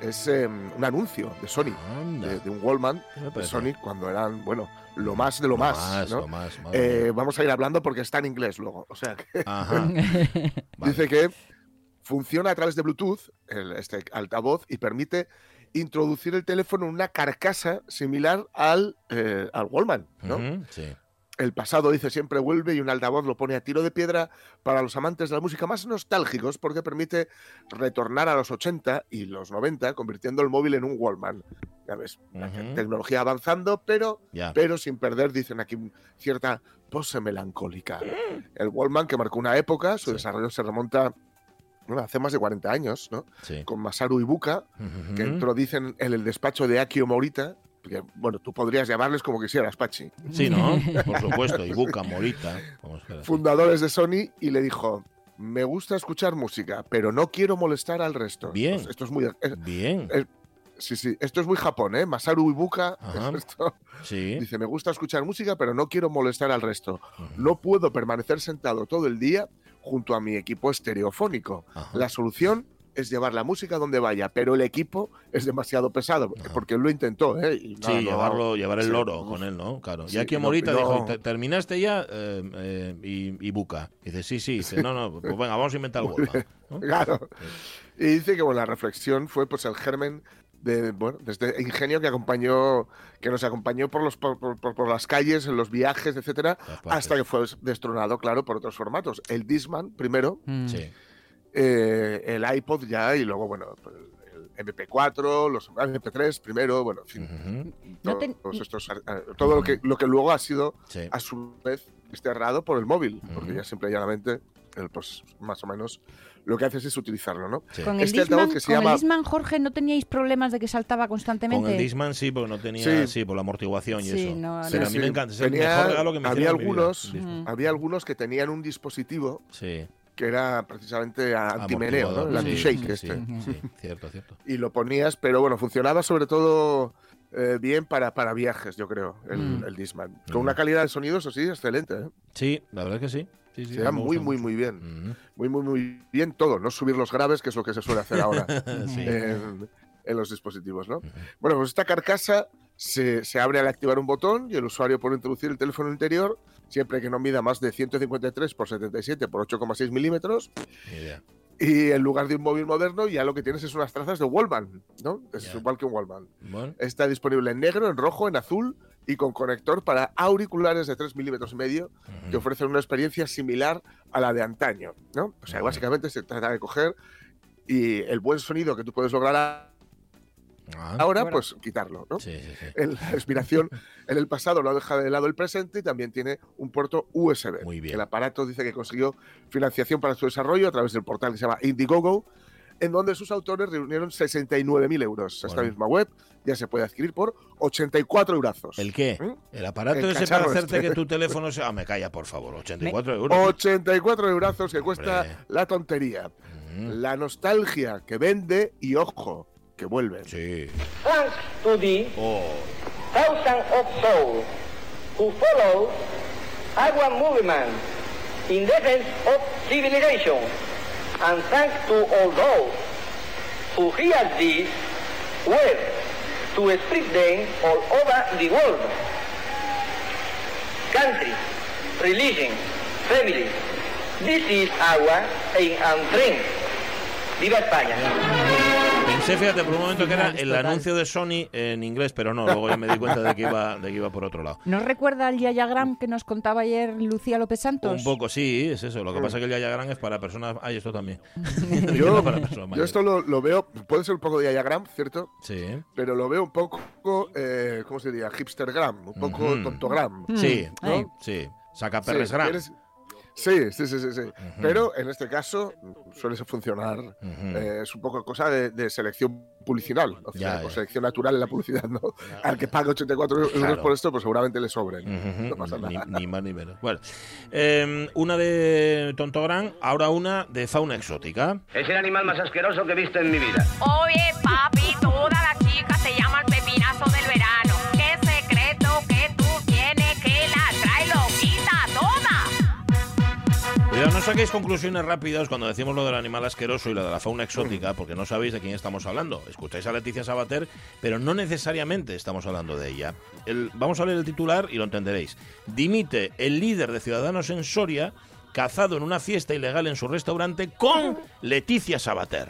Es em, un anuncio de Sony, de, de un Wallman ¿Qué me de? Sony cuando eran, bueno, lo más de lo, más. ¿no? lo más, Eh, vamos a ir hablando porque está en inglés luego. O sea, que Ajá. Vale. dice que funciona a través de Bluetooth, el- este altavoz, y permite introducir el teléfono en una carcasa similar al, eh, al Wallman. ¿no? Sí. El pasado, dice, siempre vuelve y un altavoz lo pone a tiro de piedra para los amantes de la música más nostálgicos porque permite retornar a los 80 y los 90 convirtiendo el móvil en un Wallman. Ya ves, tecnología avanzando, pero, pero sin perder, dicen aquí, cierta pose melancólica. El Wallman que marcó una época, su Sí. desarrollo se remonta bueno, hace más de 40 años, ¿no? Sí. Con Masaru Ibuka, Ujú. que entró, dicen, en el despacho de Akio Morita, que, bueno, tú podrías llamarles como quisieras, Pachi. Sí, ¿no? Por supuesto. Ibuka, Morita. Fundadores de Sony y le dijo, me gusta escuchar música, pero no quiero molestar al resto. Bien. Pues esto es muy... es- Bien. es- sí, sí, esto es muy Japón, ¿eh? Masaru Ibuka esto, Sí. dice, me gusta escuchar música, pero no quiero molestar al resto. No puedo permanecer sentado todo el día junto a mi equipo estereofónico. Ajá. La solución es llevar la música donde vaya, pero el equipo es demasiado pesado, porque él lo intentó, ¿eh? Y nada, Sí, no- llevarlo, llevar el loro con él, ¿no? Claro. Sí, y aquí Morita no. dijo, "¿Te- ¿terminaste ya? Eh, eh, y, y Buca. Dice, sí, sí. Dice, no, no, pues venga, vamos a inventar. ¿no? Claro. Y dice que bueno, la reflexión fue pues el germen de, bueno, de este ingenio que acompañó, que nos acompañó por los por, por- por- por las calles, en los viajes, etcétera, hasta que fue destronado, claro, por otros formatos. El Disman primero, mm. Sí. Eh, el iPod ya, y luego, bueno, pues, el MP4, los MP3 primero, bueno, en fin. Ujú. No todo- ten- todos estos, eh, todo lo que, lo que luego ha sido Sí. a su vez desterrado por el móvil, porque Ujú. ya simple y llanamente, el, pues más o menos, lo que haces es utilizarlo, ¿no? Sí. Con el Este Disman, que se con el llama- Disman, Jorge, ¿no teníais problemas de que saltaba constantemente? Con el Disman sí, porque no tenía, sí, Sí. por la amortiguación y Sí, eso. no, Pero no. a mí Sí, me encanta, es el mejor regalo que me había vida, algunos, el. Ujú. había algunos que tenían un dispositivo Sí. Que era precisamente antimeneo, ¿no? El sí, anti-shake sí, este. sí, cierto, cierto. Y lo ponías, pero bueno, funcionaba sobre todo eh, bien para, para viajes, yo creo, el, Mm. el Disman. Mm. Con una calidad de sonido, eso sí, excelente. ¿eh? Sí, la verdad es que sí. sí, sí Se da muy, muy, muy bien. Muy, muy, muy bien todo. No subir los graves, que es lo que se suele hacer ahora Sí. en, en los dispositivos, ¿no? Bueno, pues esta carcasa se, se abre al activar un botón y el usuario puede introducir el teléfono interior siempre que no mida más de 153 por 77 por 8,6 milímetros y en lugar de un móvil moderno ya lo que tienes es unas trazas de Wallman, ¿no? Es igual que un Wallman. Bueno, Está disponible en negro, en rojo, en azul y con conector para auriculares de 3 milímetros y medio que ofrecen una experiencia similar a la de antaño, ¿no? O sea, básicamente se trata de coger y el buen sonido que tú puedes lograr Ah, Ahora, Bueno. pues quitarlo, ¿no? sí, sí, sí. El- la inspiración en el pasado lo ha dejado de lado el presente y también tiene un puerto USB. Muy bien. El aparato dice que consiguió financiación para su desarrollo a través del portal que se llama Indiegogo, en donde sus autores reunieron 69.000 euros. Esta misma web ya se puede adquirir por 84 eurazos. ¿El qué? ¿Mm? El aparato El ese para hacerte este. que tu teléfono sea... Ah, me calla, por favor. 84 euros. 84 eurazos que cuesta Hombre. la tontería. Mm, La nostalgia que vende y, ojo, que vuelven. Sí. Thanks to the Oh, thousands of souls who follow our movement in defense of civilization, and thanks to all those who hear this word to spread them all over the world. Country, religion, family. This is our aim and dream. ¡Viva España! Pensé, fíjate, por un momento que era el Total. anuncio de Sony en inglés, pero no, luego ya me di cuenta de que iba, de que iba por otro lado. ¿No recuerda el Yayagram que nos contaba ayer Lucía López Santos? Un poco, sí, es eso. Lo que pasa es que el Yayagram es para personas... Ay, esto también. Yo, para personas yo esto lo, lo veo, puede ser un poco de diagram, ¿cierto? Sí. Pero lo veo un poco, eh, ¿cómo se diría? Hipstergram, un poco Ujú. tontogram. Sí, Mm, sí. Saca Sí, eres- Sí, sí, sí, sí, sí. Pero en este caso suele funcionar. Eh, es un poco cosa de, de selección publicinal, o, sea, Ya, o ya. selección natural en la publicidad, ¿no? Al que paga 84 euros Claro. por esto, pues seguramente le sobren. No pasa ni, nada. ni más ni menos. Bueno, eh, una de Tontográn, ahora una de fauna exótica. Es el animal más asqueroso que he visto en mi vida. Oye, papi, toda la No saquéis conclusiones rápidas cuando decimos lo del animal asqueroso y lo de la fauna exótica, porque no sabéis de quién estamos hablando. Escucháis a Leticia Sabater, pero no necesariamente estamos hablando de ella. El- vamos a leer el titular y lo entenderéis. Dimite el líder de Ciudadanos en Soria, cazado en una fiesta ilegal en su restaurante con Leticia Sabater.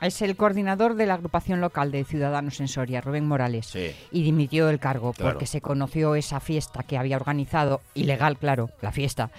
Es el coordinador de la agrupación local de Ciudadanos en Soria, Rubén Morales. Sí. Y dimitió del cargo Claro. porque se conoció esa fiesta que había organizado, ilegal, claro, la fiesta,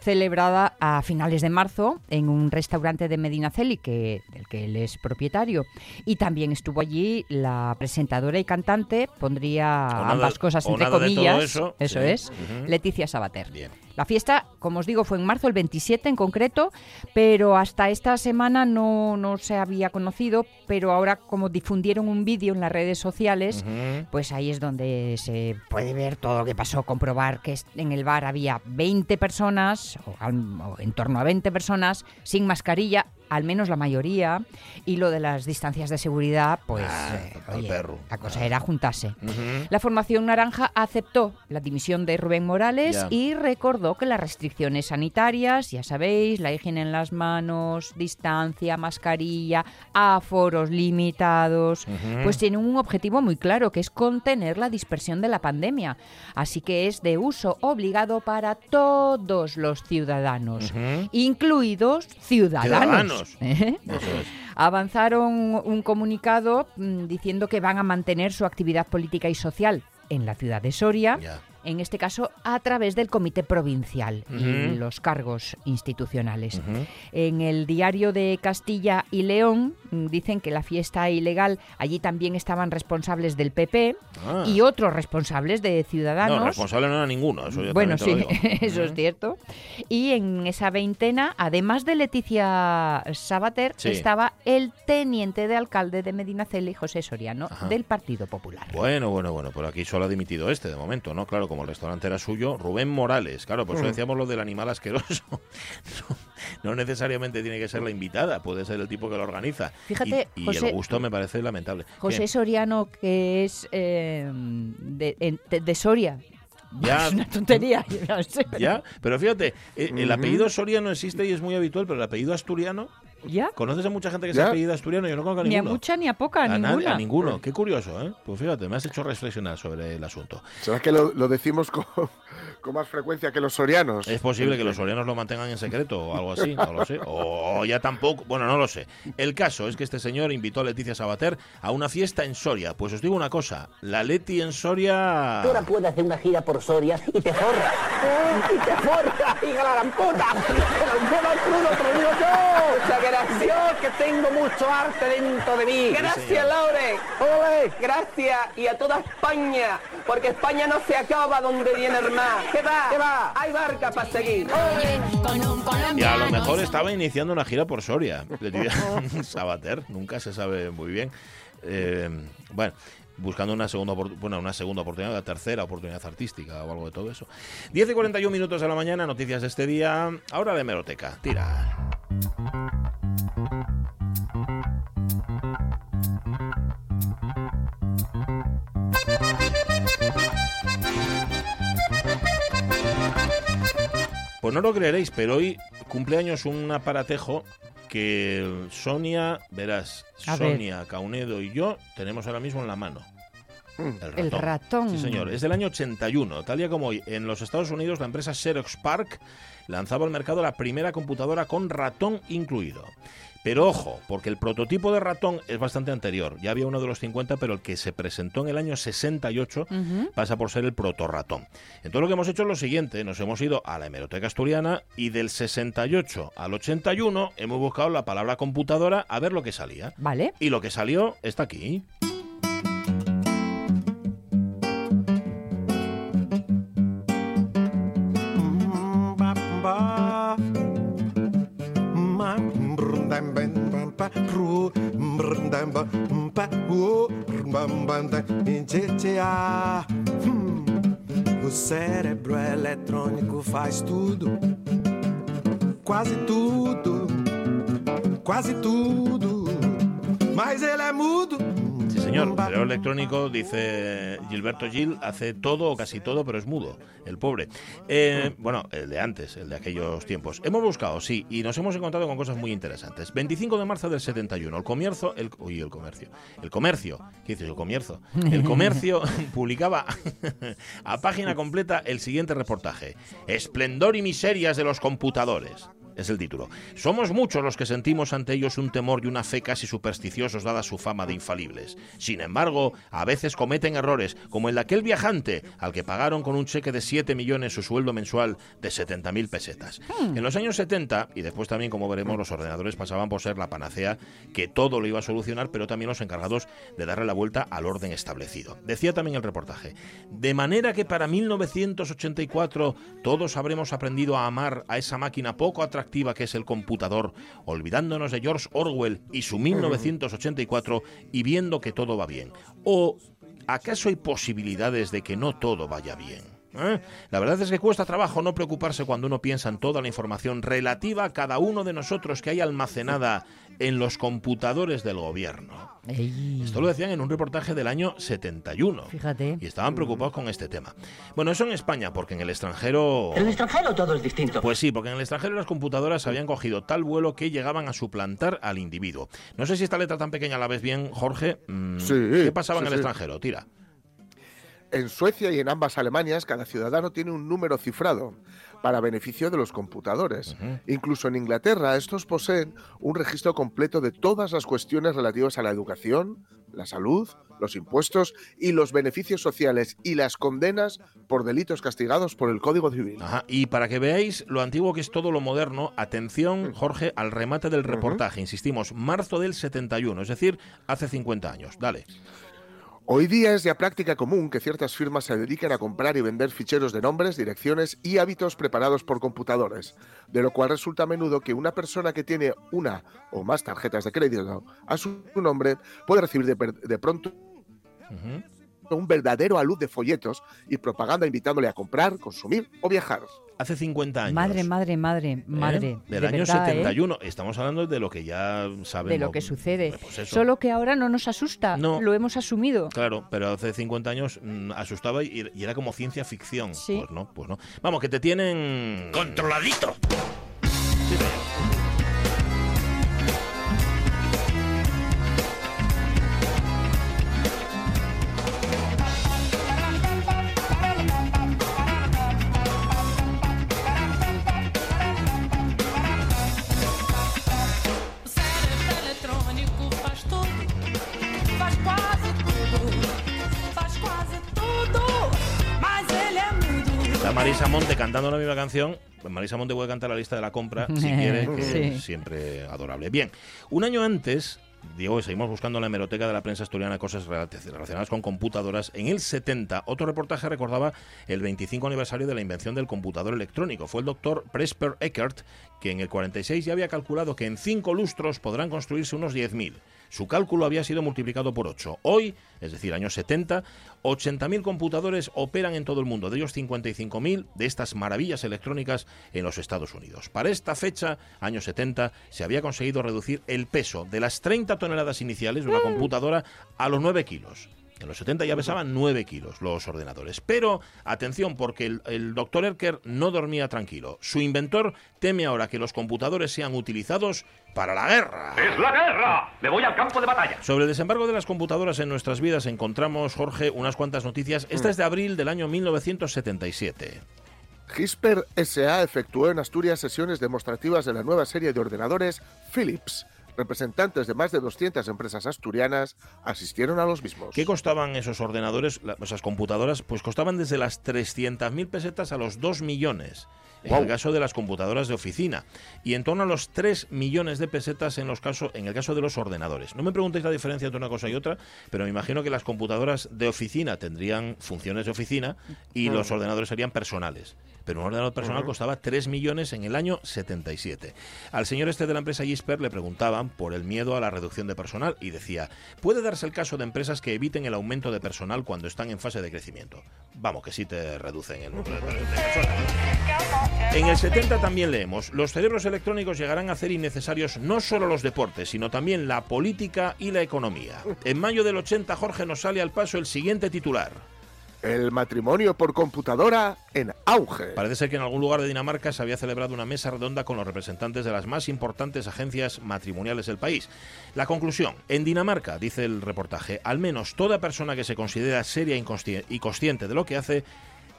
celebrada a finales de marzo en un restaurante de Medinaceli, que, del que él es propietario. Y también estuvo allí la presentadora y cantante, pondría nada- ambas cosas entre comillas. eso, sí. es, Ujú. Leticia Sabater. Bien. La fiesta, como os digo, fue en marzo, el 27 en concreto, pero hasta esta semana no, no se había conocido, pero ahora como difundieron un vídeo en las redes sociales, pues ahí es donde se puede ver todo lo que pasó, comprobar que en el bar había 20 personas, o en torno a 20 personas, sin mascarilla, al menos la mayoría, y lo de las distancias de seguridad, pues Ah, eh, oye, perro. la cosa Ah. era juntarse. La formación naranja aceptó la dimisión de Rubén Morales y recordó que las restricciones sanitarias, ya sabéis, la higiene en las manos, distancia, mascarilla, aforos limitados, pues tienen un objetivo muy claro, que es contener la dispersión de la pandemia. Así que es de uso obligado para todos los ciudadanos, incluidos ciudadanos. Ciudadanos. ¿Eh? Eso es. avanzaron un comunicado mm, diciendo que van a mantener su actividad política y social en la ciudad de Soria, Ya. En este caso a través del comité provincial y los cargos institucionales. En el diario de Castilla y León mm, dicen que la fiesta ilegal, allí también estaban responsables del PP Ah. y otros responsables de Ciudadanos. No, responsable no era ninguno. Eso ya Bueno, sí, eso es cierto. Y en esa veintena, además de Leticia Sabater, Sí. estaba el teniente de alcalde de Medinaceli, José Soriano, Ajá. del Partido Popular. Bueno, bueno, bueno, por aquí solo ha dimitido este de momento, ¿no? Claro, como el restaurante era suyo, Rubén Morales. Claro, por eso Mm. decíamos lo del animal asqueroso. No, no necesariamente tiene que ser la invitada, puede ser el tipo que lo organiza. Fíjate, y, y José- el gusto me parece lamentable. José ¿Qué? Soriano, que es eh, de, de- de Soria. Ya. Es una tontería. Ya, pero fíjate, eh, el Ujú. apellido Soria no existe y es muy habitual, pero el apellido asturiano, ¿Ya? ¿conoces a mucha gente que se Ya. apellida asturiano? Yo no conozco a Ni a ninguno. mucha ni a poca, a, nadie- ninguna. a ninguno. Qué curioso, ¿eh? Pues fíjate, me has hecho reflexionar sobre el asunto. ¿Será que lo, lo decimos con, con más frecuencia que los sorianos? Es posible que los sorianos lo mantengan en secreto o algo así, no lo sé. O ya tampoco, bueno, no lo sé. El caso es que este señor invitó a Leticia Sabater a una fiesta en Soria. Pues os digo una cosa, la Leti en Soria... Tú ahora puedes hacer una gira por Soria y te forra. Y te forra, hija la gran puta. Pero yo no crudo, te lo Gracias, que tengo mucho arte dentro de mí. Gracias. Laure. Ole, gracias. Y a toda España, porque España no se acaba donde viene el mar. ¿Qué va? ¿Qué va? Hay barca para seguir. Y a lo mejor estaba iniciando una gira por Soria. Le diría Sabater, nunca se sabe muy bien. Eh, bueno, buscando una segunda, bueno, una segunda oportunidad, una tercera oportunidad artística o algo de todo eso. 10 y 41 minutos de la mañana, noticias de este día. Ahora de Meroteca. Tira. Pues no lo creeréis, pero hoy cumpleaños un aparatejo que Sonia, verás, A ver. Sonia, Caunedo y yo tenemos ahora mismo en la mano. El ratón. Sí, señor. Es del año 81. Tal día como hoy, en los Estados Unidos, la empresa Xerox Park lanzaba al mercado la primera computadora con ratón incluido. Pero ojo, porque el prototipo de ratón es bastante anterior. Ya había uno de los 50, pero el que se presentó en el año 68 Ujú. pasa por ser el protorratón. Entonces lo que hemos hecho es lo siguiente, nos hemos ido a la hemeroteca asturiana y del 68 al 81 hemos buscado la palabra computadora a ver lo que salía. Vale. Y lo que salió está aquí. Hum, O cérebro eletrônico faz tudo, quase tudo, quase tudo, mas ele é mudo. Señor. El cerebro electrónico, dice Gilberto Gil, hace todo o casi todo, pero es mudo, el pobre. Eh, bueno, el de antes, el de aquellos tiempos. Hemos buscado, sí, y nos hemos encontrado con cosas muy interesantes. 25 de marzo del 71, el comercio, el, uy, el comercio, el comercio, ¿qué dices, el comercio? El comercio publicaba a página completa el siguiente reportaje. Esplendor y miserias de los computadores. Es el título. Somos muchos los que sentimos ante ellos un temor y una fe casi supersticiosos dada su fama de infalibles. Sin embargo, a veces cometen errores, como el de aquel viajante al que pagaron con un cheque de 7 millones su sueldo mensual de 70.000 pesetas. En los años 70, y después también, como veremos, los ordenadores pasaban por ser la panacea que todo lo iba a solucionar, pero también los encargados de darle la vuelta al orden establecido. Decía también el reportaje, de manera que para 1984 todos habremos aprendido a amar a esa máquina poco atractiva que es el computador, olvidándonos de George Orwell y su 1984 y viendo que todo va bien. ¿O acaso hay posibilidades de que no todo vaya bien? ¿Eh? La verdad es que cuesta trabajo no preocuparse cuando uno piensa en toda la información relativa a cada uno de nosotros que hay almacenada en los computadores del gobierno. Ey, Esto lo decían en un reportaje del año 71. Fíjate. Y estaban preocupados con este tema. Bueno, eso en España, porque en el extranjero... En el extranjero todo es distinto. Pues sí, porque en el extranjero las computadoras habían cogido tal vuelo que llegaban a suplantar al individuo. No sé si esta letra tan pequeña la ves bien, Jorge. Mm, Sí, ¿Qué pasaba en el sí. extranjero? Tira. En Suecia y en ambas Alemanias, cada ciudadano tiene un número cifrado para beneficio de los computadores. Incluso en Inglaterra, estos poseen un registro completo de todas las cuestiones relativas a la educación, la salud, los impuestos y los beneficios sociales y las condenas por delitos castigados por el Código Civil. Ajá. Y para que veáis lo antiguo que es todo lo moderno, atención, Jorge, al remate del reportaje. Insistimos, marzo del 71, es decir, hace 50 años. Dale. Hoy día es ya práctica común que ciertas firmas se dediquen a comprar y vender ficheros de nombres, direcciones y hábitos preparados por computadores, de lo cual resulta a menudo que una persona que tiene una o más tarjetas de crédito a su nombre puede recibir de, pronto un verdadero alud de folletos y propaganda invitándole a comprar, consumir o viajar. Hace 50 años. Madre, madre, madre, ¿eh? madre. Del de año verdad, ¿eh? 71. Estamos hablando de lo que ya sabemos. De lo que sucede. Pues. Solo que ahora no nos asusta, No. lo hemos asumido. Claro, pero hace 50 años mm, asustaba y, y era como ciencia ficción. Sí. Pues no, pues no. Vamos, que te tienen... ¡Controladito! Canción Marisa Monte puede cantar la lista de la compra si quiere, que Sí. es siempre adorable. Bien, un año antes, Diego, seguimos buscando en la hemeroteca de la prensa asturiana cosas rela- relacionadas con computadoras. En el 70, otro reportaje recordaba el 25 aniversario de la invención del computador electrónico. Fue el doctor Presper Eckert que en el 46 ya había calculado que en cinco lustros podrán construirse unos 10.000. Su cálculo había sido multiplicado por 8. Hoy, es decir, años 70, 80.000 computadores operan en todo el mundo, de ellos 55.000 de estas maravillas electrónicas en los Estados Unidos. Para esta fecha, años 70, se había conseguido reducir el peso de las 30 toneladas iniciales de una computadora a los 9 kilos. En los 70 ya pesaban 9 kilos los ordenadores. Pero, atención, porque el, el doctor Erker no dormía tranquilo. Su inventor teme ahora que los computadores sean utilizados para la guerra. ¡Es la guerra! ¡Me voy al campo de batalla! Sobre el desembarco de las computadoras en nuestras vidas encontramos, Jorge, unas cuantas noticias. Esta es de abril del año 1977. Gisper SA efectuó en Asturias sesiones demostrativas de la nueva serie de ordenadores Philips. Representantes de más de 200 empresas asturianas asistieron a los mismos. ¿Qué costaban esos ordenadores, esas computadoras? Pues costaban desde las 300.000 pesetas a los 2 millones. En Guau. el caso de las computadoras de oficina y en torno a los 3 millones de pesetas en, los casos, en el caso de los ordenadores. No me preguntéis la diferencia entre una cosa y otra, pero me imagino que las computadoras de oficina tendrían funciones de oficina y Mm. los ordenadores serían personales. Pero un ordenador personal Ujú. costaba 3 millones en el año 77. Al señor este de la empresa Gisper le preguntaban por el miedo a la reducción de personal y decía, ¿puede darse el caso de empresas que eviten el aumento de personal cuando están en fase de crecimiento? Vamos, que sí te reducen el número de personal. En el 70 también leemos, los cerebros electrónicos llegarán a hacer innecesarios no solo los deportes, sino también la política y la economía. En mayo del 80, Jorge, nos sale al paso el siguiente titular. El matrimonio por computadora en auge. Parece ser que en algún lugar de Dinamarca se había celebrado una mesa redonda con los representantes de las más importantes agencias matrimoniales del país. La conclusión, en Dinamarca, dice el reportaje, al menos toda persona que se considera seria y consciente de lo que hace,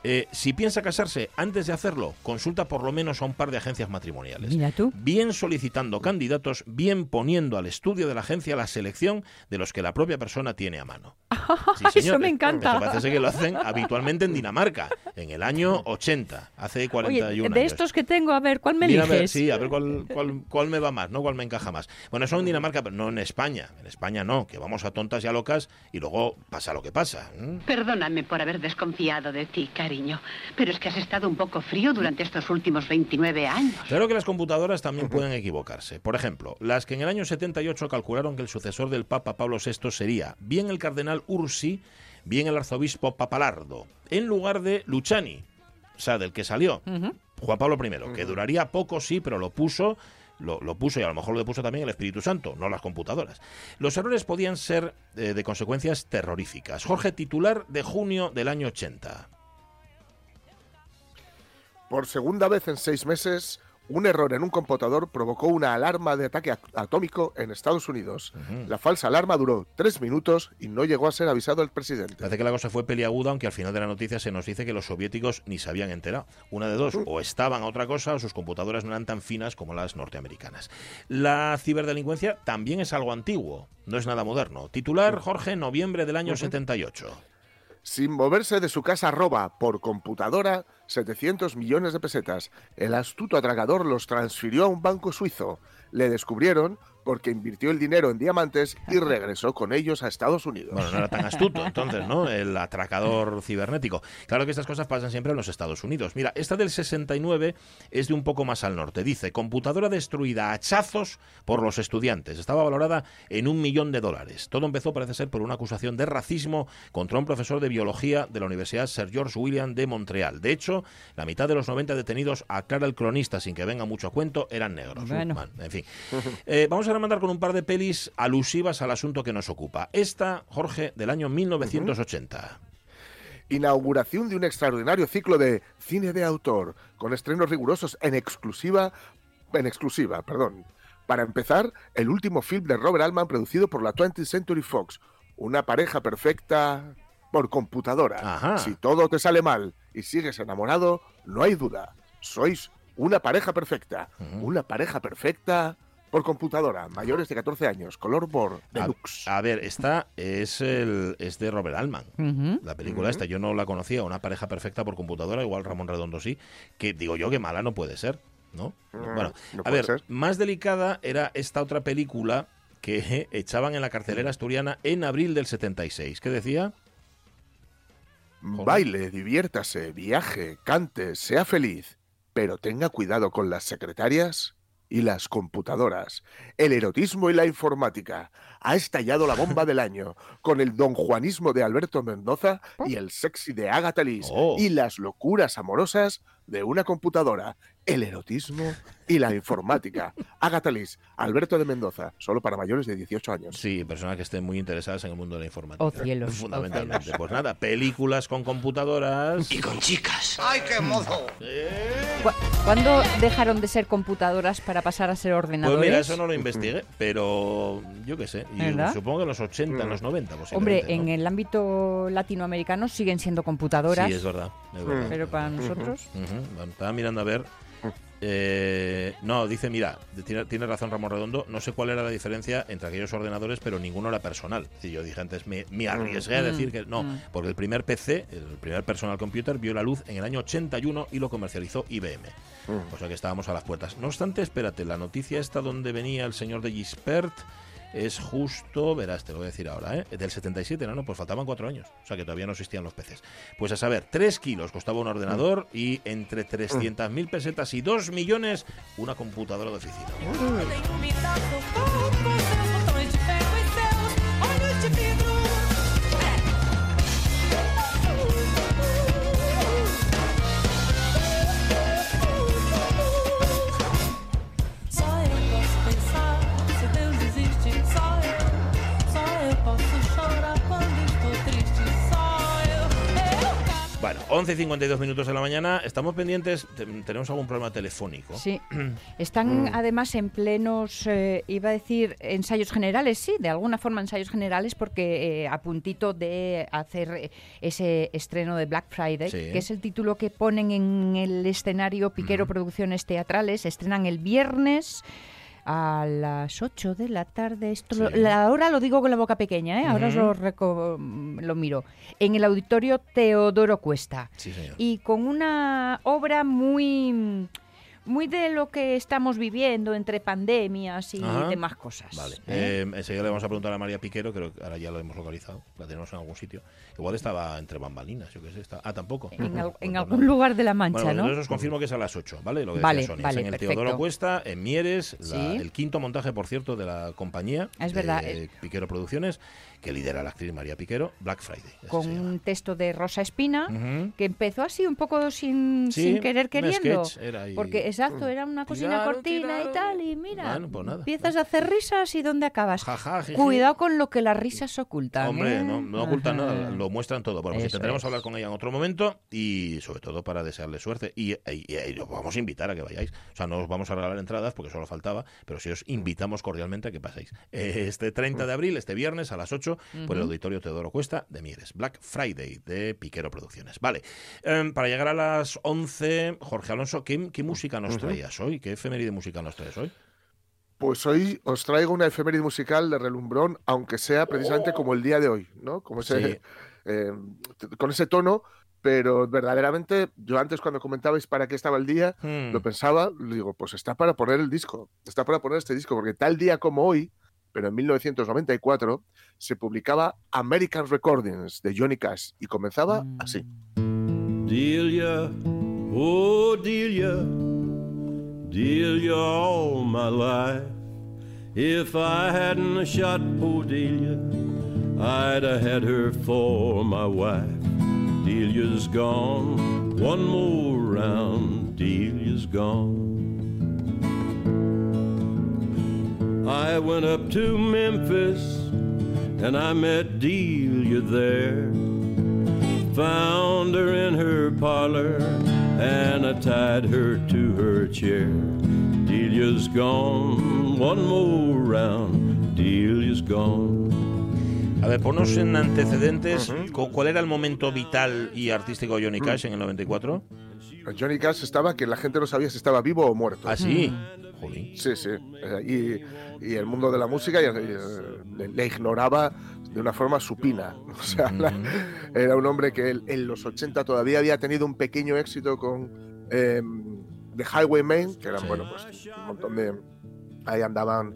eh, si piensa casarse antes de hacerlo, consulta por lo menos a un par de agencias matrimoniales. Mira tú. Bien solicitando candidatos, bien poniendo al estudio de la agencia la selección de los que la propia persona tiene a mano. Sí, Eso señor. me encanta. Eso parece que lo hacen habitualmente en Dinamarca, en el año 80, hace 41 Oye, de años. estos que tengo, a ver, ¿cuál me Mira, a ver, eliges? sí, a ver cuál, cuál, cuál me va más, ¿no? Cuál me encaja más. Bueno, eso en Dinamarca, pero no en España. En España no, que vamos a tontas y a locas y luego pasa lo que pasa. ¿eh? Perdóname por haber desconfiado de ti, cariño, pero es que has estado un poco frío durante estos últimos 29 años. Claro que las computadoras también pueden equivocarse. Por ejemplo, las que en el año 78 calcularon que el sucesor del Papa Pablo VI sería bien el cardenal Ursi, bien el arzobispo Papalardo, en lugar de Luciani, o sea, del que salió. Juan Pablo I, que duraría poco, sí, pero lo puso. Lo, lo puso y a lo mejor lo puso también el Espíritu Santo, no las computadoras. Los errores podían ser eh, de consecuencias terroríficas. Jorge, titular de junio del año 80. Por segunda vez en seis meses, un error en un computador provocó una alarma de ataque at- atómico en Estados Unidos. La falsa alarma duró tres minutos y no llegó a ser avisado al presidente. Parece que la cosa fue peliaguda, aunque al final de la noticia se nos dice que los soviéticos ni se habían enterado. Una de dos, o estaban a otra cosa o sus computadoras no eran tan finas como las norteamericanas. La ciberdelincuencia también es algo antiguo, no es nada moderno. Titular, Jorge, noviembre del año 78. Sin moverse de su casa roba por computadora 700 millones de pesetas. El astuto atracador los transfirió a un banco suizo. Le descubrieron porque invirtió el dinero en diamantes y regresó con ellos a Estados Unidos. Bueno, no era tan astuto entonces, ¿no? El atracador cibernético. Claro que estas cosas pasan siempre en los Estados Unidos. Mira, esta del 69 es de un poco más al norte. Dice, computadora destruida a hachazos por los estudiantes. Estaba valorada en un millón de dólares. Todo empezó, parece ser, por una acusación de racismo contra un profesor de biología de la Universidad Sir George William de Montreal. De hecho, la mitad de los 90 detenidos, aclara el cronista sin que venga mucho a cuento, eran negros. Bueno. Man, en fin. Eh, vamos a remandar con un par de pelis alusivas al asunto que nos ocupa. Esta, Jorge, del año 1980. Inauguración de un extraordinario ciclo de cine de autor, con estrenos rigurosos en exclusiva, en exclusiva, perdón. Para empezar, el último film de Robert Altman producido por la 20th Century Fox, una pareja perfecta por computadora. Ajá. Si todo te sale mal y sigues enamorado, no hay duda, sois una pareja perfecta, una pareja perfecta por computadora, mayores de 14 años, color Bor, A, deluxe. a ver, esta es, el, es de Robert Altman. La película esta, yo no la conocía, una pareja perfecta por computadora, igual Ramón Redondo sí, que digo yo que mala no puede ser, ¿no? Mm, Bueno, no a ver, ser. más delicada era esta otra película que echaban en la cartelera asturiana en abril del 76. ¿Qué decía? Baile, diviértase, viaje, cante, sea feliz, pero tenga cuidado con las secretarias y las computadoras. El erotismo y la informática. Ha estallado la bomba del año con el don Juanismo de Alberto Mendoza y el sexy de Agatha Lis Oh. y las locuras amorosas de una computadora. El erotismo y la informática. Agatha Lis, Alberto de Mendoza, solo para mayores de 18 años. Sí, personas que estén muy interesadas en el mundo de la informática. Oh, cielos, oh, Fundamentalmente. cielos. Pues nada, películas con computadoras. Y con chicas. ¡Ay, qué mozo! ¿Cu- ¿Cuándo dejaron de ser computadoras para pasar a ser Pues ordenadores? mira, eso no lo investigué, pero yo qué sé. y supongo que en los 80, en los 90, Hombre, posiblemente. en ¿no? el ámbito latinoamericano siguen siendo computadoras. Sí, es verdad. es verdad. Pero para nosotros. Bueno, Estaba mirando a ver. Eh, no, dice, mira, tiene, tiene razón Ramón Redondo, no sé cuál era la diferencia entre aquellos ordenadores, pero ninguno era personal. Y yo dije antes, me, me arriesgué a Mm, decir que no, mm. porque el primer PC, el primer personal computer, vio la luz en el año 81 y lo comercializó IBM. O sea que estábamos a las puertas. No obstante, espérate, la noticia esta donde venía el señor de Gispert es justo, verás, te lo voy a decir ahora, ¿eh? del 77, no, no, pues faltaban cuatro años, o sea que todavía no existían los peces. Pues a saber, 3 kilos costaba un ordenador y entre 300.000 pesetas y 2 millones una computadora de oficina. Bueno, 11 y 52 minutos de la mañana, estamos pendientes, te- tenemos algún problema telefónico. Sí. Están Mm. además en plenos, eh, iba a decir, ensayos generales, sí, de alguna forma ensayos generales, porque eh, a puntito de hacer ese estreno de Black Friday, Sí. que es el título que ponen en el escenario Piquero Producciones Teatrales, estrenan el viernes a las 8 de la tarde. Esto lo- Sí. la hora lo digo con la boca pequeña, ¿eh? ahora os lo, reco- lo miro. En el auditorio Teodoro Cuesta Sí, señor. y con una obra muy muy de lo que estamos viviendo entre pandemias y Ajá. demás cosas. Vale. ¿eh? Eh, enseguida le vamos a preguntar a María Piquero, creo que ahora ya lo hemos localizado, la tenemos en algún sitio. Igual estaba entre bambalinas, yo qué sé. Está... Ah, tampoco. en, al- en Pues algún lugar de la Mancha, Bueno, ¿no? entonces os confirmo que es a las 8, ¿vale? Lo que Vale, decía Sonia. vale, es en el perfecto. Teodoro Cuesta, en Mieres, la- Sí. el quinto montaje, por cierto, de la compañía. Es de verdad, eh. Piquero Producciones, que lidera la actriz María Piquero, Black Friday. con un texto de Rosa Espina Ujú. que empezó así un poco sin, Sí, sin querer queriendo. era ahí. Porque exacto, era una cocina Tiraron, cortina y tal y mira, Bueno, pues nada. empiezas a hacer risas y ¿dónde acabas? Cuidado con lo que las risas ocultan. Hombre, ¿eh? no, no ocultan Ajá. nada, lo muestran todo. Bueno, pues Eso intentaremos es. hablar con ella en otro momento y sobre todo para desearle suerte. Y, y, y- y os vamos a invitar a que vayáis. O sea, no os vamos a regalar entradas porque solo faltaba, pero sí os invitamos cordialmente a que paséis. Eh, Este 30 de abril, este viernes a las 8, por el. Auditorio Teodoro Cuesta de Mieres. Black Friday de Piquero Producciones. Vale, em, para llegar a las 11, Jorge Alonso, ¿qué, qué música nos traías hoy? ¿Qué efeméride musical nos traes hoy? Pues hoy os traigo una efeméride musical de relumbrón, aunque sea precisamente como el día de hoy, ¿no? Como ese, Sí. eh, con ese tono, pero verdaderamente, yo antes cuando comentabais para qué estaba el día, Hmm. lo pensaba, digo, pues está para poner el disco, está para poner este disco, porque tal día como hoy, pero en 1994, se publicaba American Recordings de Johnny Cash y comenzaba así. Delia, oh Delia, Delia all my life. If I hadn't shot poor Delia, I'd have had her for my wife. Delia's gone, one more round, Delia's gone. I went up to Memphis and I met Delia there. Found her in her parlor and I tied her to her chair. Delia's gone, one more round, Delia's gone. A ver, ponos en antecedentes cu- cuál era el momento vital y artístico de Johnny Cash en el 94. Johnny Cash estaba que la gente no sabía si estaba vivo o muerto. ¿Ah, sí? Sí, sí. Eh, Y, y el mundo de la música eh, le, le ignoraba de una forma supina. O sea, la- era un hombre que él- en los 80 todavía había tenido un pequeño éxito con eh, The Highwaymen, que eran, bueno, pues un montón de... Ahí andaban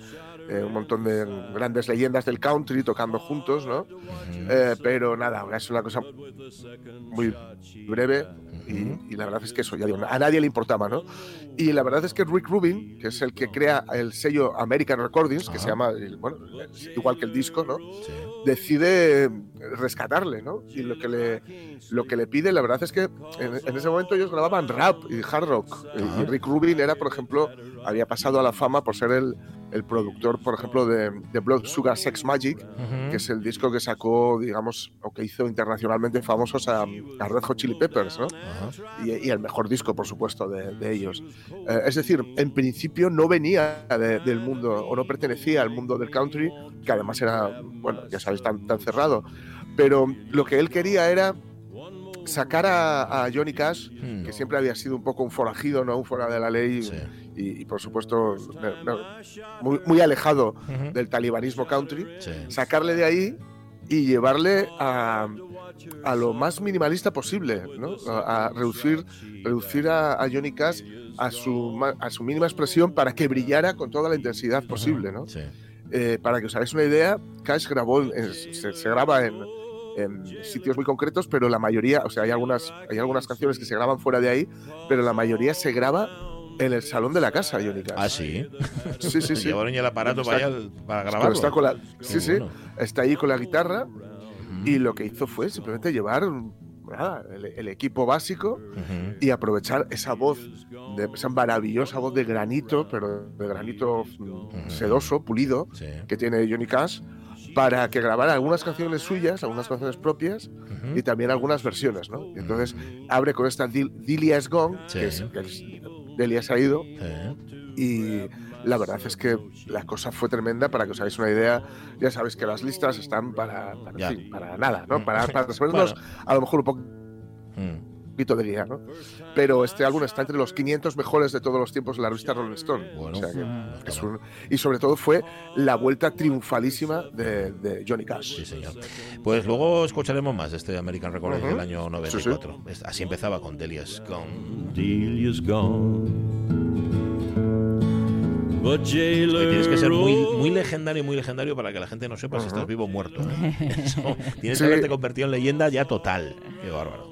eh, un montón de grandes leyendas del country tocando juntos, ¿no? Eh, pero nada, es una cosa muy breve y, y la verdad es que eso, ya digo, a nadie le importaba, ¿no? Y la verdad es que Rick Rubin, que es el que crea el sello American Recordings, que se llama, bueno, igual que el disco, ¿no? Decide rescatarle, ¿no? Y lo que le, lo que le pide, la verdad es que en, en ese momento ellos grababan rap y hard rock. Y Rick Rubin era, por ejemplo, había pasado a la fama por ser el, el productor, por ejemplo, de, de Blood Sugar Sex Magic, que es el disco que sacó, digamos, o que hizo internacionalmente famosos a, a Red Hot Chili Peppers, ¿no? Y, y el mejor disco, por supuesto, de, de ellos. Eh, es decir, en principio no venía de- del mundo, o no pertenecía al mundo del country, que además era, bueno, ya sabéis, tan, tan cerrado. Pero lo que él quería era sacar a, a Johnny Cash, que siempre había sido un poco un forajido, ¿no? Un fuera de la ley. Y, y, por supuesto no- no, muy, muy alejado del talibanismo country, sacarle de ahí y llevarle a, a lo más minimalista posible, ¿no? A, a reducir, reducir a, a Johnny Cash a su, a su mínima expresión para que brillara con toda la intensidad posible, ¿no? Eh, para que os hagáis una idea, Cash grabó, se, se graba en, en sitios muy concretos, pero la mayoría, o sea, hay algunas, hay algunas canciones que se graban fuera de ahí, pero la mayoría se graba en el salón de la casa, Johnny Cash. Ah, sí. Sí, sí, sí. Llevaron ya el aparato Está- para, allá- para grabarlo. está con la- sí, sí. bueno. Está ahí con la guitarra y lo que hizo fue simplemente llevar nada, el, el equipo básico y aprovechar esa voz, de, esa maravillosa voz de granito, pero de granito mm, sedoso, pulido, que tiene Johnny Cash, para que grabara algunas canciones suyas, algunas canciones propias y también algunas versiones, ¿no? Y entonces abre con esta Dil- Delia is Gone, que es, que es- Delia se ha ido, y la verdad es que la cosa fue tremenda, para que os hagáis una idea, ya sabéis que las listas están para, para, nada, ¿no? Para, para resolvernos a lo mejor un poco poquito de guía, ¿no? Pero este álbum está entre los 500 mejores de todos los tiempos de la revista Rolling Stone. O sea que es un- y sobre todo fue la vuelta triunfalísima de, de Johnny Cash. Sí, señor. Pues luego escucharemos más de este American Recordings Ujú. del año Sí, sí. 94. Es- Así empezaba con Delia's Gone. Delia's gone. But Tienes que ser muy, muy legendario, muy legendario para que la gente no sepa si estás vivo o muerto. ¿eh? Eso, tienes Sí. que haberte convertido en leyenda ya total. Qué bárbaro.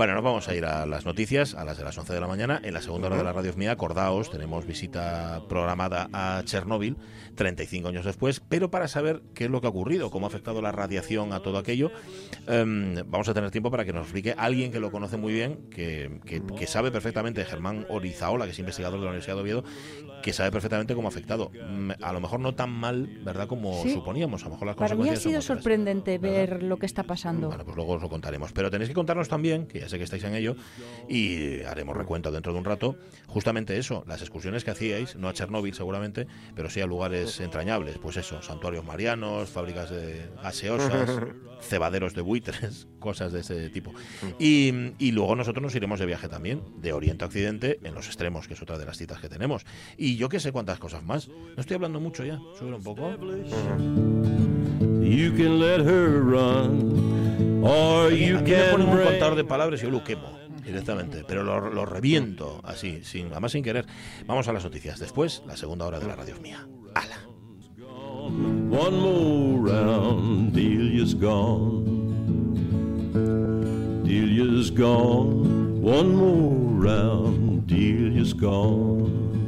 Bueno, nos vamos a ir a las noticias, a las de las 11 de la mañana. En la segunda hora de la radio mía, acordaos, tenemos visita programada a Chernóbil, 35 años después, pero para saber qué es lo que ha ocurrido, cómo ha afectado la radiación a todo aquello, em, vamos a tener tiempo para que nos explique alguien que lo conoce muy bien, que, que- que sabe perfectamente, Germán Orizaola, que es investigador de la Universidad de Oviedo, que sabe perfectamente cómo ha afectado. Mm, A lo mejor no tan mal, ¿verdad?, como Sí. suponíamos. A lo mejor las Para mí ha sido otras. sorprendente ver lo que está pasando. Bueno, pues luego os lo contaremos. Pero tenéis que contarnos también, que ya sé que estáis en ello, y haremos recuento dentro de un rato, justamente eso, las excursiones que hacíais, no a Chernóbil seguramente, pero sí a lugares entrañables. Pues eso, santuarios marianos, fábricas de gaseosas, cebaderos de buitres, cosas de ese tipo. Y, y luego nosotros nos iremos de viaje también, de Oriente a Occidente, en los extremos, que es otra de las citas que tenemos. Y yo que sé cuántas cosas más. No estoy hablando mucho ya, sube un poco. You can let her run, or you mí me can ponen un contador de palabras y yo lo quemo directamente, pero lo, lo reviento así, sin, además sin querer. Vamos a las noticias. Después, la segunda hora de la radio mía. One more round, Delia's gone. Delia's gone. One more round, Delia's gone.